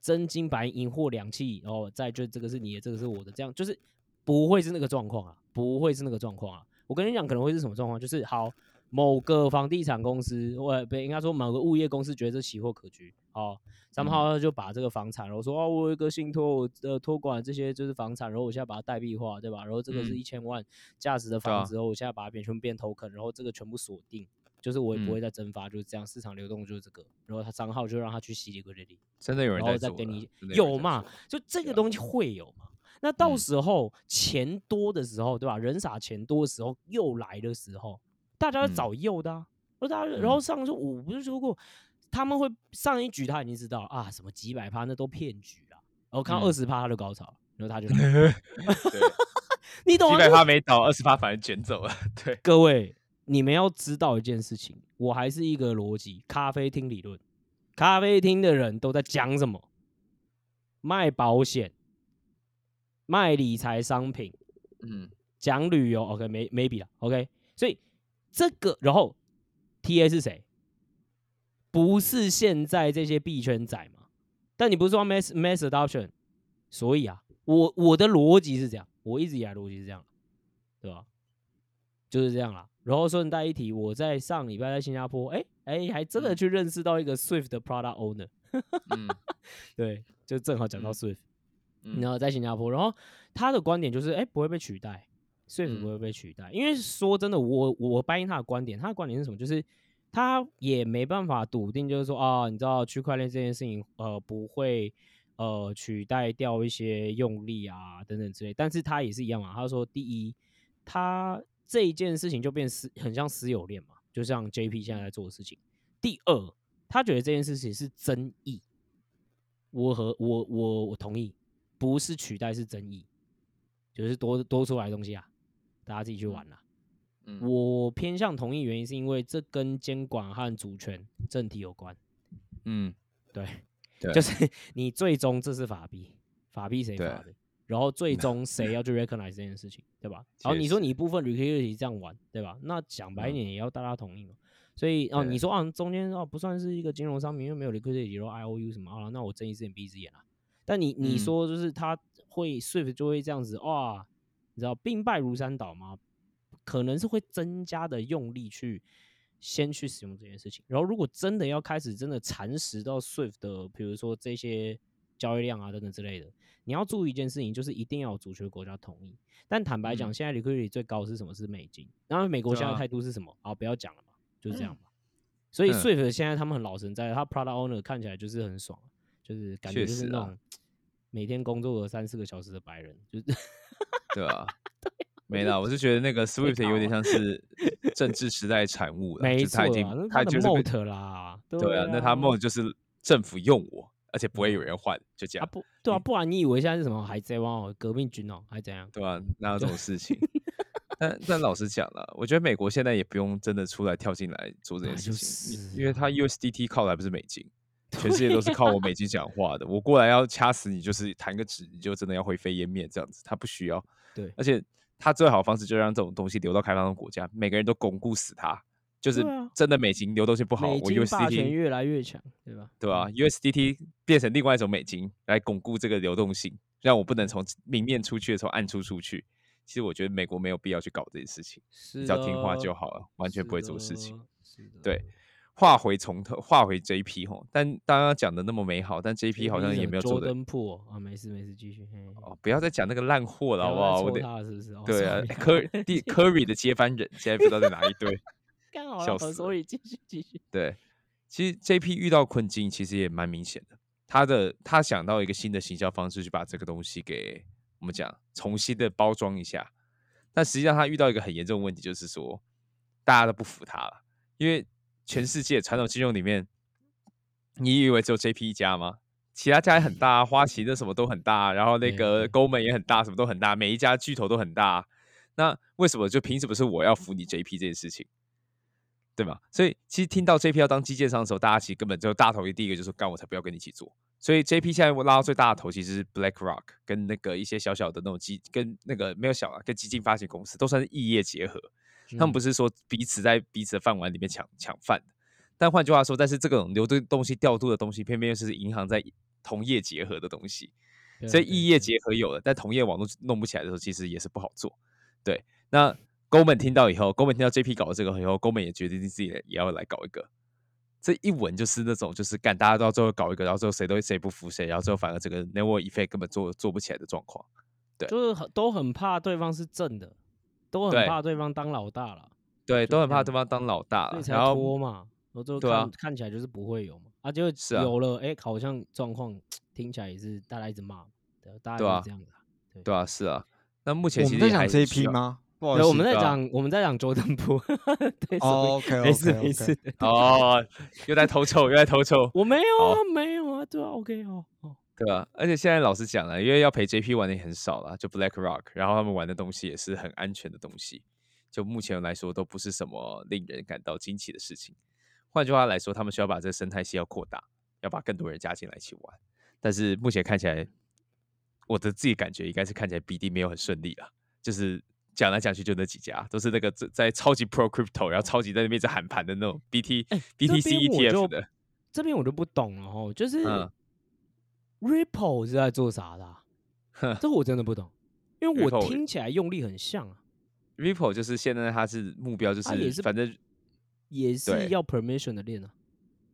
真金白银或两气，然后再就这个是你的，这个是我的，这样就是不会是那个状况啊，不会是那个状况啊。我跟你讲，可能会是什么状况？就是好，某个房地产公司，或不应该说某个物业公司觉得这期货可居，哦，他们嗯好就把这个房产，然后说哦，我有一个信托，我呃托管这些就是房产，然后我现在把它代币化，对吧？然后这个是嗯一千万价值的房子，然后我现在把它变全部变 token，然后这个全部锁定，就是我也不会嗯再蒸发，就是这样，市场流动就是这个，然后他账号就让他去洗 liquidity，真的有人然后在做了再给你有嘛？就这个东西会有嘛？那到嗯时候钱多的时候，对吧？人傻钱多的时候又来的时候，大家找右的啊。然后大家，然后嗯上次我不是说过，他们会上一局他已经知道啊，什么几百趴那都骗局啊。然后看到嗯二十趴他就高潮，然后他就来，你懂吗？几百趴没倒，二十趴反而卷走了。对，各位，你们要知道一件事情，我还是一个逻辑，咖啡厅理论。咖啡厅的人都在讲什么？卖保险、卖理财商品、嗯讲旅游，OK，没 maybe 了，OK。所以这个，然后 TA 是谁？不是现在这些币圈仔嘛？但你不是说 mass mass adoption，所以啊，我我的逻辑是这样，我一直以来逻辑是这样，对吧？就是这样啦。然后顺带一提，我在上礼拜在新加坡，哎、哎、还真的嗯去认识到一个 Swift 的 product owner，嗯 对，就正好讲到嗯 Swift，、嗯然后在新加坡，然后他的观点就是，哎、不会被取代，Swift 嗯不会被取代，因为说真的，我我掰他的观点，他的观点是什么？就是他也没办法笃定，就是说啊，你知道区块链这件事情，呃，不会呃取代掉一些用力啊等等之类，但是他也是一样嘛，他说第一，他这一件事情就变私很像私有链嘛，就像 JP 现在在做的事情。第二，他觉得这件事情是争议，我和我我我同意，不是取代是争议，就是多多出来的东西啊，大家自己去玩啦。嗯我偏向同意，原因是因为这跟监管和主权政体有关。嗯，对，对就是 你最终这是法币，法币谁对发的？然后最终谁要去 recognize 这件事情，对吧？然后你说你一部分 liquidity 这样玩，对吧？那讲白一嗯点，也要大家同意嘛。所以哦，你说啊，中间哦不算是一个金融商品，因为没有 liquidity，然后 IOU 什么啊，那我睁一只眼闭一只眼啊。但你你嗯说就是他会 Swift 就会这样子哇，你知道兵败如山倒吗？可能是会增加的用力去先去使用这件事情。然后如果真的要开始真的蚕食到 Swift 的，比如说这些交易量啊等等之类的，你要注意一件事情，就是一定要有主权国家同意。但坦白讲，嗯现在 liquidity 最高是什么？是美金。然后美国现在态度是什么？啊，不要讲了嘛，就是这样嘛。所以嗯 Swift 现在他们很老神在，他 Product Owner 看起来就是很爽，就是感觉就是那种每天工作了三四个小时的白人，就是 对啊，没啦，我是觉得那个 Swift 有点像是 政治时代产物了，没就是他已经错他就是啦，对啊，那他梦就是政府用我，而且不会有人换，就这啊样，不对啊，不然你以为现在是什么海贼王哦，革命军哦，还怎样？对啊？哪有 这种事情？但但老实讲了，我觉得美国现在也不用真的出来跳进来做这件事情，因是因为他 USDT 靠的还不是美金，全世界都是靠我美金讲话的。我过来要掐死你，就是弹个指，你就真的要灰飞烟灭这样子。他不需要，对而且他最好的方式就是让这种东西流到开放中国家，每个人都巩固死它。就是真的美金流动性不好，我 USDT 越来越强，对吧？对吧、USDT 变成另外一种美金来巩固这个流动性，让我不能从明面出去的时候暗出出去。其实我觉得美国没有必要去搞这些事情，是只要听话就好了，完全不会做事情。对，话回从头，话回 JP 吼，但刚刚讲的那么美好，但 JP 好像也没有做的 p o 啊，没事没事，继续。嘿哦，不要再讲那个烂货了好不好？我得是不是？哦对啊 科第 Curry 的接班人现在不知道在哪一队。刚好所以继续继续。对，其实 JP 遇到困境其实也蛮明显的，他的他想到一个新的行销方式去把这个东西给我们讲重新的包装一下，但实际上他遇到一个很严重的问题，就是说大家都不服他了，因为全世界传统金融里面，你以为只有 JP 一家吗？其他家也很大啊，花旗的什么都很大啊，然后那对个对勾门也很大，什么都很大，每一家巨头都很大啊。那为什么就凭什么是我要服你 JP 这件事情？对吧？所以其实听到 JP 要当基建商的时候，大家其实根本就大头一第一个就是干我才不要跟你一起做。所以 JP 现在我拉到最大的头其实是 BlackRock 跟那个一些小小的那种基跟那个没有小啊，跟基金发行公司都算是异业结合。他们不是是说彼此在彼此的饭碗里面抢抢饭的，但换句话说，但是这种流动东西调度的东西，偏偏又是银行在同业结合的东西，所以异业结合有了，但同业网络弄不起来的时候，其实也是不好做。对，那 Goldman 听到以后，Goldman 听到 JP 搞了这个以后，Goldman 也决定自己也要来搞一个。这一闻就是那种，就是干大家都要最后搞一个，然后最后谁都谁不服谁，然后最后反而这个 network effect 根本做做不起来的状况。对就是很都很怕对方是正的，都很怕对方当老大了，对，都很就这样怕对方当老大了然后拖嘛。然后最后对啊看看起来就是不会有嘛，啊，就是啊有了，哎，好像状况听起来也是大家一直骂，对，大对啊概就是这样的啊。对啊，是啊。那目前我们在讲其实也还是需 JP？吗？不好意对，思，我们在讲我们在讲 Jordan 普，对，哦 所以，OK 没事没事哦，又在偷臭，又在偷臭，我没有啊，没有啊，对啊，OK 哦，哦，对吧、而且现在老实讲了，因为要陪 JP 玩的也很少了，就 BlackRock，然后他们玩的东西也是很安全的东西，就目前来说都不是什么令人感到惊奇的事情。换句话来说，他们需要把这个生态系要扩大，要把更多人加进来一起玩。但是目前看起来，我的自己感觉应该是看起来 BD 没有很顺利了，就是讲来讲去就那几家，都是那个在在超级 Pro Crypto，然后超级在那边在喊盘的那种 BT、哎 BTC 这边我 ETF 的。这边我就不懂了哦，就是嗯 Ripple 是在做啥的 这我真的不懂，因为我听起来用力很像啊，Ripple 就是现在它是目标，就是是反正也是要 permission 的链啊。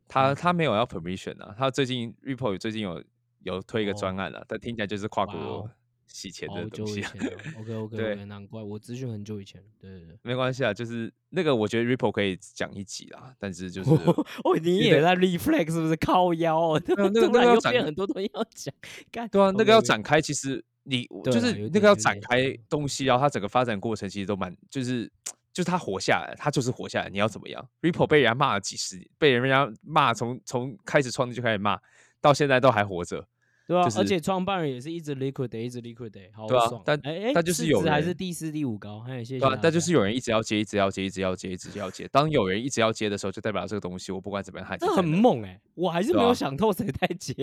他他没有要 permission 啊，他最近 Ripple 最近有有推一个专哦案了、但听起来就是跨哇国哦洗钱的东西啊，久以前了，OK OK 对 OK，难怪我资讯很久以前了，对对对。没关系啊，就是那个我觉得 Ripple 可以讲一集啦，但是就 是哦，你也在 reflex 是不是靠腰哦？那个那个要展又变很多东西要讲，干对啊，那个要展开，其实你就是那个要展开东西，然后它整个发展过程其实都蛮就是。就是他活下来，他就是活下来。你要怎么样？Ripple 被人家骂了几十年，被人家骂从从开始创立就开始骂，到现在都还活着。对啊，就是而且创办人也是一直 liquidate，一直 liquidate，好对啊。但哎哎，但就是市值还是第四、第五高，哎，谢谢对啊但就是有人一直要接，一直要接，一直要接，一直要接。当有人一直要接的时候，就代表这个东西我不管怎么样，它已这很猛哎，我还是没有想透谁在 接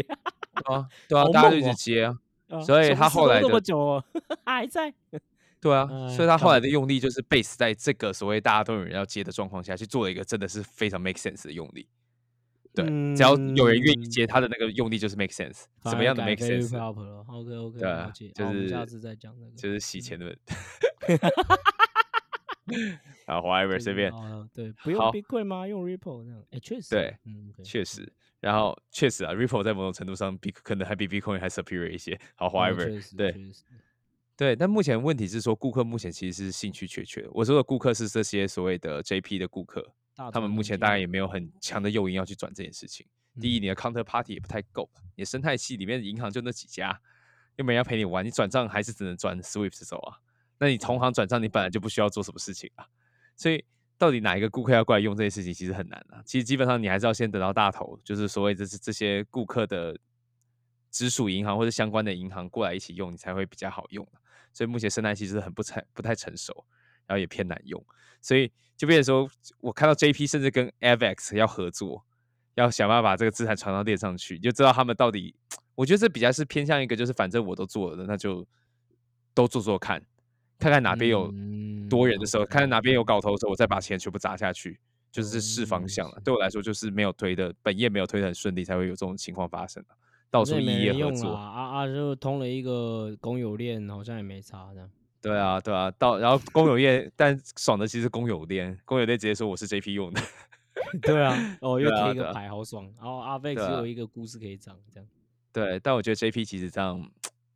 啊。啊，对啊，大家就一直接啊，啊所以他后来的么久了 还在，对啊，哎所以他后干来的用力就是 base 在这个所谓大家都有人要接的状况下去做了一个真的是非常 make sense 的用力。对，只要有人愿意嗯接，他的那个用力就是 make sense。什么样的 make 了？OK OK，对。就好我们下是次再讲这个。就是洗嗯钱的。啊，whatever 随便，哦，对，不用 Bitcoin 吗？用 Ripple 这样，哎，确实，对，嗯确实。然后确实啊，Ripple 在某种程度上比可能还比 Bitcoin 还 superior 一些。好哦，whatever，确实对。对，但目前问题是说，顾客目前其实是兴趣缺缺。我说的顾客是这些所谓的 JP 的顾客，大他们目前大概也没有很强的诱因要去转这件事情。第一，嗯你的 counterparty 也不太够，你的生态系里面的银行就那几家，又没人要陪你玩，你转账还是只能转 Swift 走啊。那你同行转账，你本来就不需要做什么事情啊。所以，到底哪一个顾客要过来用这些事情，其实很难啊。其实基本上你还是要先等到大头，就是所谓这是这些顾客的直属银行或者相关的银行过来一起用，你才会比较好用啊所以目前生态系是很不太不太成熟，然后也偏难用，所以就变成说，我看到 JP 甚至跟 AVX 要合作，要想办法把这个资产传到链上去，你就知道他们到底，我觉得这比较是偏向一个，就是反正我都做了，那就都做做看，看看哪边有多人的时候，嗯看看哪边有搞头的时候，我再把钱全部砸下去，就是这试方向了。嗯对我来说，就是没有推的本业没有推的很顺利，才会有这种情况发生啊到处异业合作。人用啦，啊啊，就通了一个公有链，好像也没差这样。对啊，对啊，到然后公有业，但爽的其实公有链，公有链直接说我是 JP 用的，对啊，哦，又贴一个牌，好爽。然后对啊又有一个故事可以讲，这样。对，但我觉得 JP 其实这样，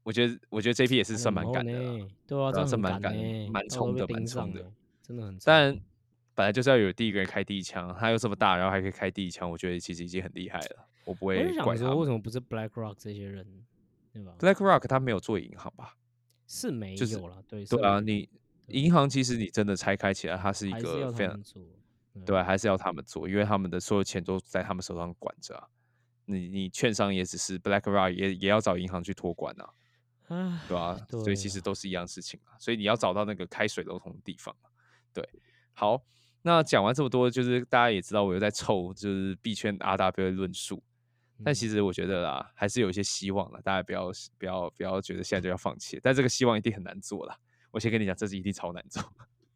我觉得我觉得 JP 也是算蛮敢的对啊，对啊这很是蛮敢蛮冲的蛮冲的欸，真的很。但本来就是要有第一个人开第一枪，他又这么大，然后还可以开第一枪，我觉得其实已经很厉害了，我不我会怪他为。什么不是 BlackRock 这些人，对吧？BlackRock 他没有做银行吧？是没就是有了，对，对啊，你对银行其实你真的拆开起来，它是一个非常。对啊，还是要他们做，因为他们的所有钱都在他们手上管着啊。你你券商也只是 BlackRock 也也要找银行去托管啊，啊，对吧、所以其实啊都是一样事情啊，所以你要找到那个开水龙头的地方嘛。对，好，那讲完这么多，就是大家也知道我又在凑就是币圈 RW 的论述，但其实我觉得啦，还是有一些希望了，大家不要不要不要觉得现在就要放弃，但这个希望一定很难做啦。我先跟你讲，这是一定超难做，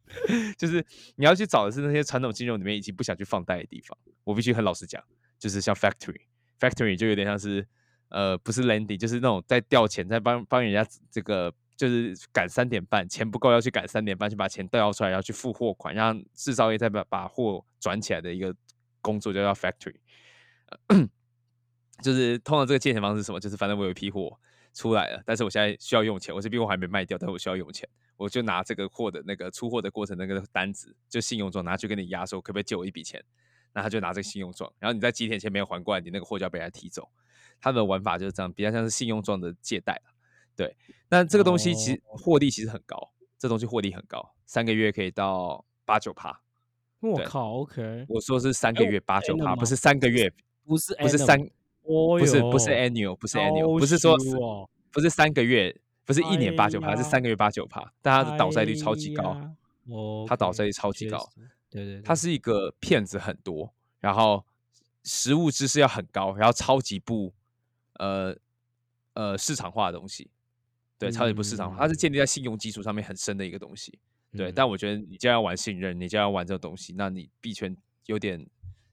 就是你要去找的是那些传统金融里面已经不想去放贷的地方。我必须很老实讲，就是像 factory，factory 就有点像是呃不是 lending，就是那种在调钱，在帮帮人家这个就是赶三点半，钱不够要去赶三点半，去把钱调出来，要去付货款，让制造业再把把货转起来的一个工作，就叫 factory。就是通常这个借钱方式是什么？就是反正我有一批货出来了，但是我现在需要用钱，我这批货还没卖掉，但是我需要用钱，我就拿这个货的那个出货的过程那个单子，就信用状拿去跟你压说，可不可以借我一笔钱？那他就拿这个信用状，然后你在几天前没有还过来，你那个货就要被他提走。他的玩法就是这样，比较像是信用状的借贷啦对，那这个东西其实获利其实很高，这东西获利很高，三个月可以到八九趴。我靠，OK，我说是三个哎月八九趴，不是三个月，不是不是三，哦不是不是 annual，不是 annual，不是说不是三个月，不是一年八九趴，哎是三个月八九趴，但它的倒债率超级高，哦，它倒债率超级高，对对，对它是一个骗子很多，然后实物知识要很高，然后超级不呃呃市场化的东西，对，超级不市场化，它是建立在信用基础上面很深的一个东西。对，嗯。但我觉得你既然要玩信任，你既然要玩这个东西，那你币圈有点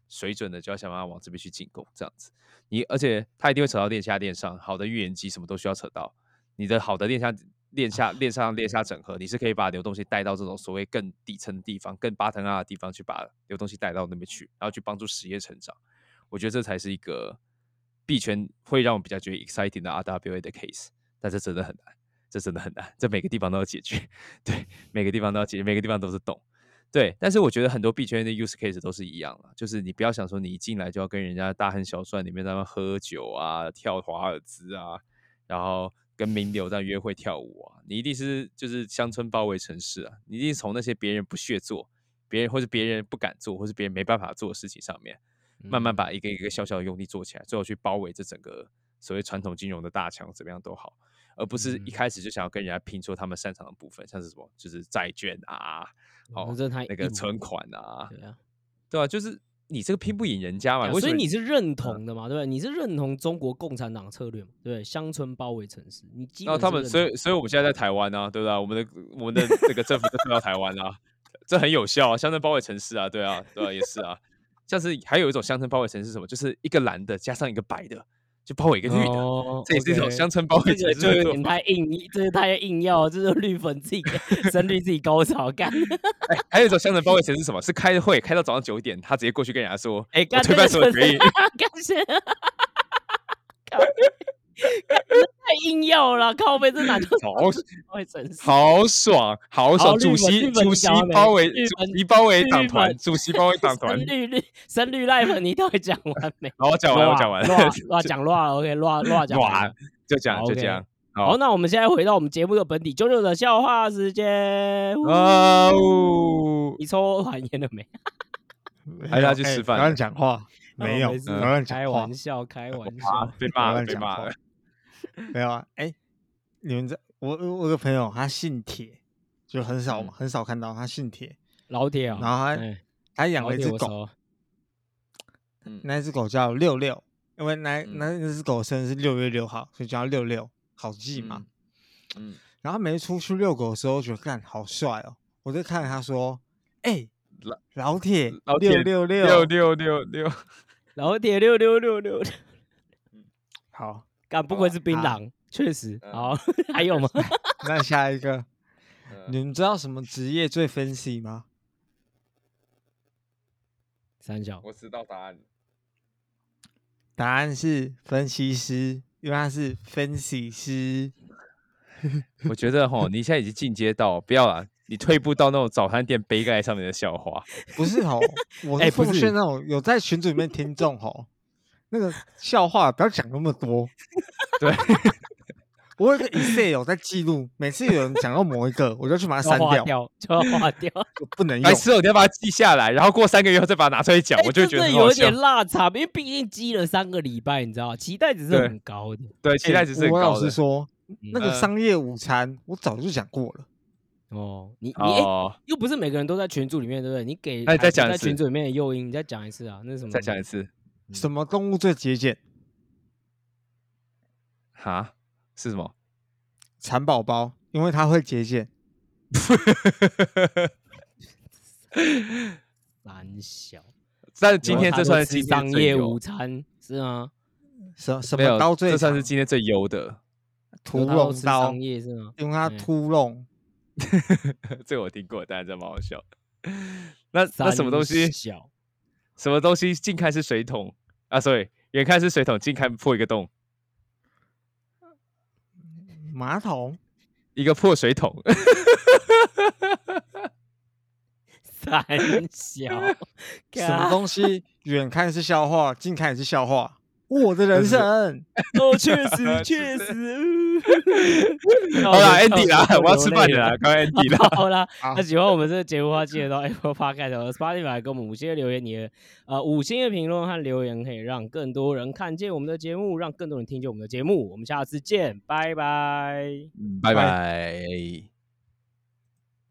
水准的，就要想办法往这边去进攻，这样子。你而且他一定会扯到链下链上，好的预言机什么都需要扯到。你的好的链下链下链上链下整合，你是可以把流动性带到这种所谓更底层的地方、更巴腾啊的地方去把流动性带到那边去，然后去帮助实业成长。我觉得这才是一个币圈会让我比较觉得 exciting 的 RWA 的 case，但这真的很难，这真的很难，这每个地方都要解决，对，每个地方都要解决，每个地方都是洞，对。但是我觉得很多币圈的 use case 都是一样了，就是你不要想说你一进来就要跟人家大亨小赚里面在那喝酒啊、跳华尔兹啊，然后跟名流在约会跳舞啊，你一定是就是乡村包围城市啊，你一定是从那些别人不屑做、别人或者别人不敢做，或是别人没办法做的事情上面。慢慢嗯把一个一个小小的用力做起来，最后去包围这整个所谓传统金融的大墙，怎么样都好，而不是一嗯开始就想要跟人家拼出他们擅长的部分，像是什么，就是债券啊，哦那，个存款啊，对啊，对啊，就是你这个拼不赢人家嘛，所以你是认同的嘛？对不对？你是认同中国共产党策略嘛？对不对，乡村包围城市，你基然后他们，所以所以我们现在在台湾啊，对不对啊？我们的我们的这个政府就推到台湾啊，这很有效啊，乡村包围城市啊，对啊，对啊，也是啊。像是还有一种乡村包围城市是什么？就是一个蓝的加上一个白的，就包围一个绿的，哦这也是一种乡村包围城这个就有点。太硬，这是太硬要，就是绿粉自己深绿自己高潮干。哎，还有一种乡村包围城是什么？是开会开到早上九点，他直接过去跟人家说：“哎，我干推翻所有决议。干谁？太硬要了啦，靠背这哪叫好？好爽，好好爽！主席主席包围主席包围党团，主席包围党团深。绿绿深绿赖粉，你到底讲完没？好，我讲完，我讲完了，乱乱讲乱，OK，乱乱讲完。就这样，就这样。好，那我们现在回到我们节目的本体，九九的笑话时间。哇哦！你抽完烟了没？还是要去吃饭哎不要乱讲话，没有，开玩，笑，开玩啊笑。被骂了，被骂了。没有啊。哎，你们这我我我有个朋友，他姓铁，就很少嗯。很少看到他姓铁，老铁啊，然后他哎他养了一只狗，那只狗叫六六，因为那嗯。那那只狗生日是六月六号，所以叫它六六，好记嘛。嗯，然后每次出去遛狗的时候，觉得干好帅哦，我就看着他说：“哎、老老铁，老铁六六六六六六，老铁六六六六，好，干不愧是槟好榔，确实。嗯好，还有吗？那下一个，嗯你们知道什么职业最 fancy 吗？三角我知道答案。答案是分析师，因为他是分析师。我觉得哈，你现在已经进阶到不要了，你退步到那种早餐店杯盖上面的笑话。不是吼，我哎不是是奉劝那种有在群组里面听众吼，那个笑话不要讲那么多，对，我有一个 Excel 在记录，每次有人讲到某一个，我就去把它删掉，就要划掉。就不能用白。痴哦，你要把它记下来，然后过三个月后再把它拿出来讲，我就会觉得有一点。落差，因为毕竟积了三个礼拜，你知道，期待值是很高的。对，期待值是很我老。实说，那个嗯商业午餐我早就讲过了。哦，你你哎、哦，又不是每个人都在群组里面，对不对？你给那你再讲一次在群组里面的诱因，你再讲一次啊，那是什么？再讲一次，嗯什么动物最节俭？哈，是什么？蚕宝宝，因为它会节俭。胆小。但是今天这算是商业午餐是吗？什什么刀最这算是今天最优的。屠龙刀商，业是吗？用它嗯屠龙。这个我听过，当然真蛮好笑。那那什么东西？小什么东西近看是水桶啊？sorry，远看是水桶，近看破一个洞，马桶，一个破水桶。三小，什么东西远看是笑话，近看也是笑话。我的人生，哦，确实 确实。好啦我，Andy 啦我要吃饭了啦，刚刚 Andy 啦。好啦，好那喜欢我们这个节目的话，记得到 Apple Podcast 和 Spotify 给我们五星的留言，你的呃五星的评论和留言可以让更多人看见我们的节目，让更多人听见我们的节目。我们下次见，拜拜。拜拜拜。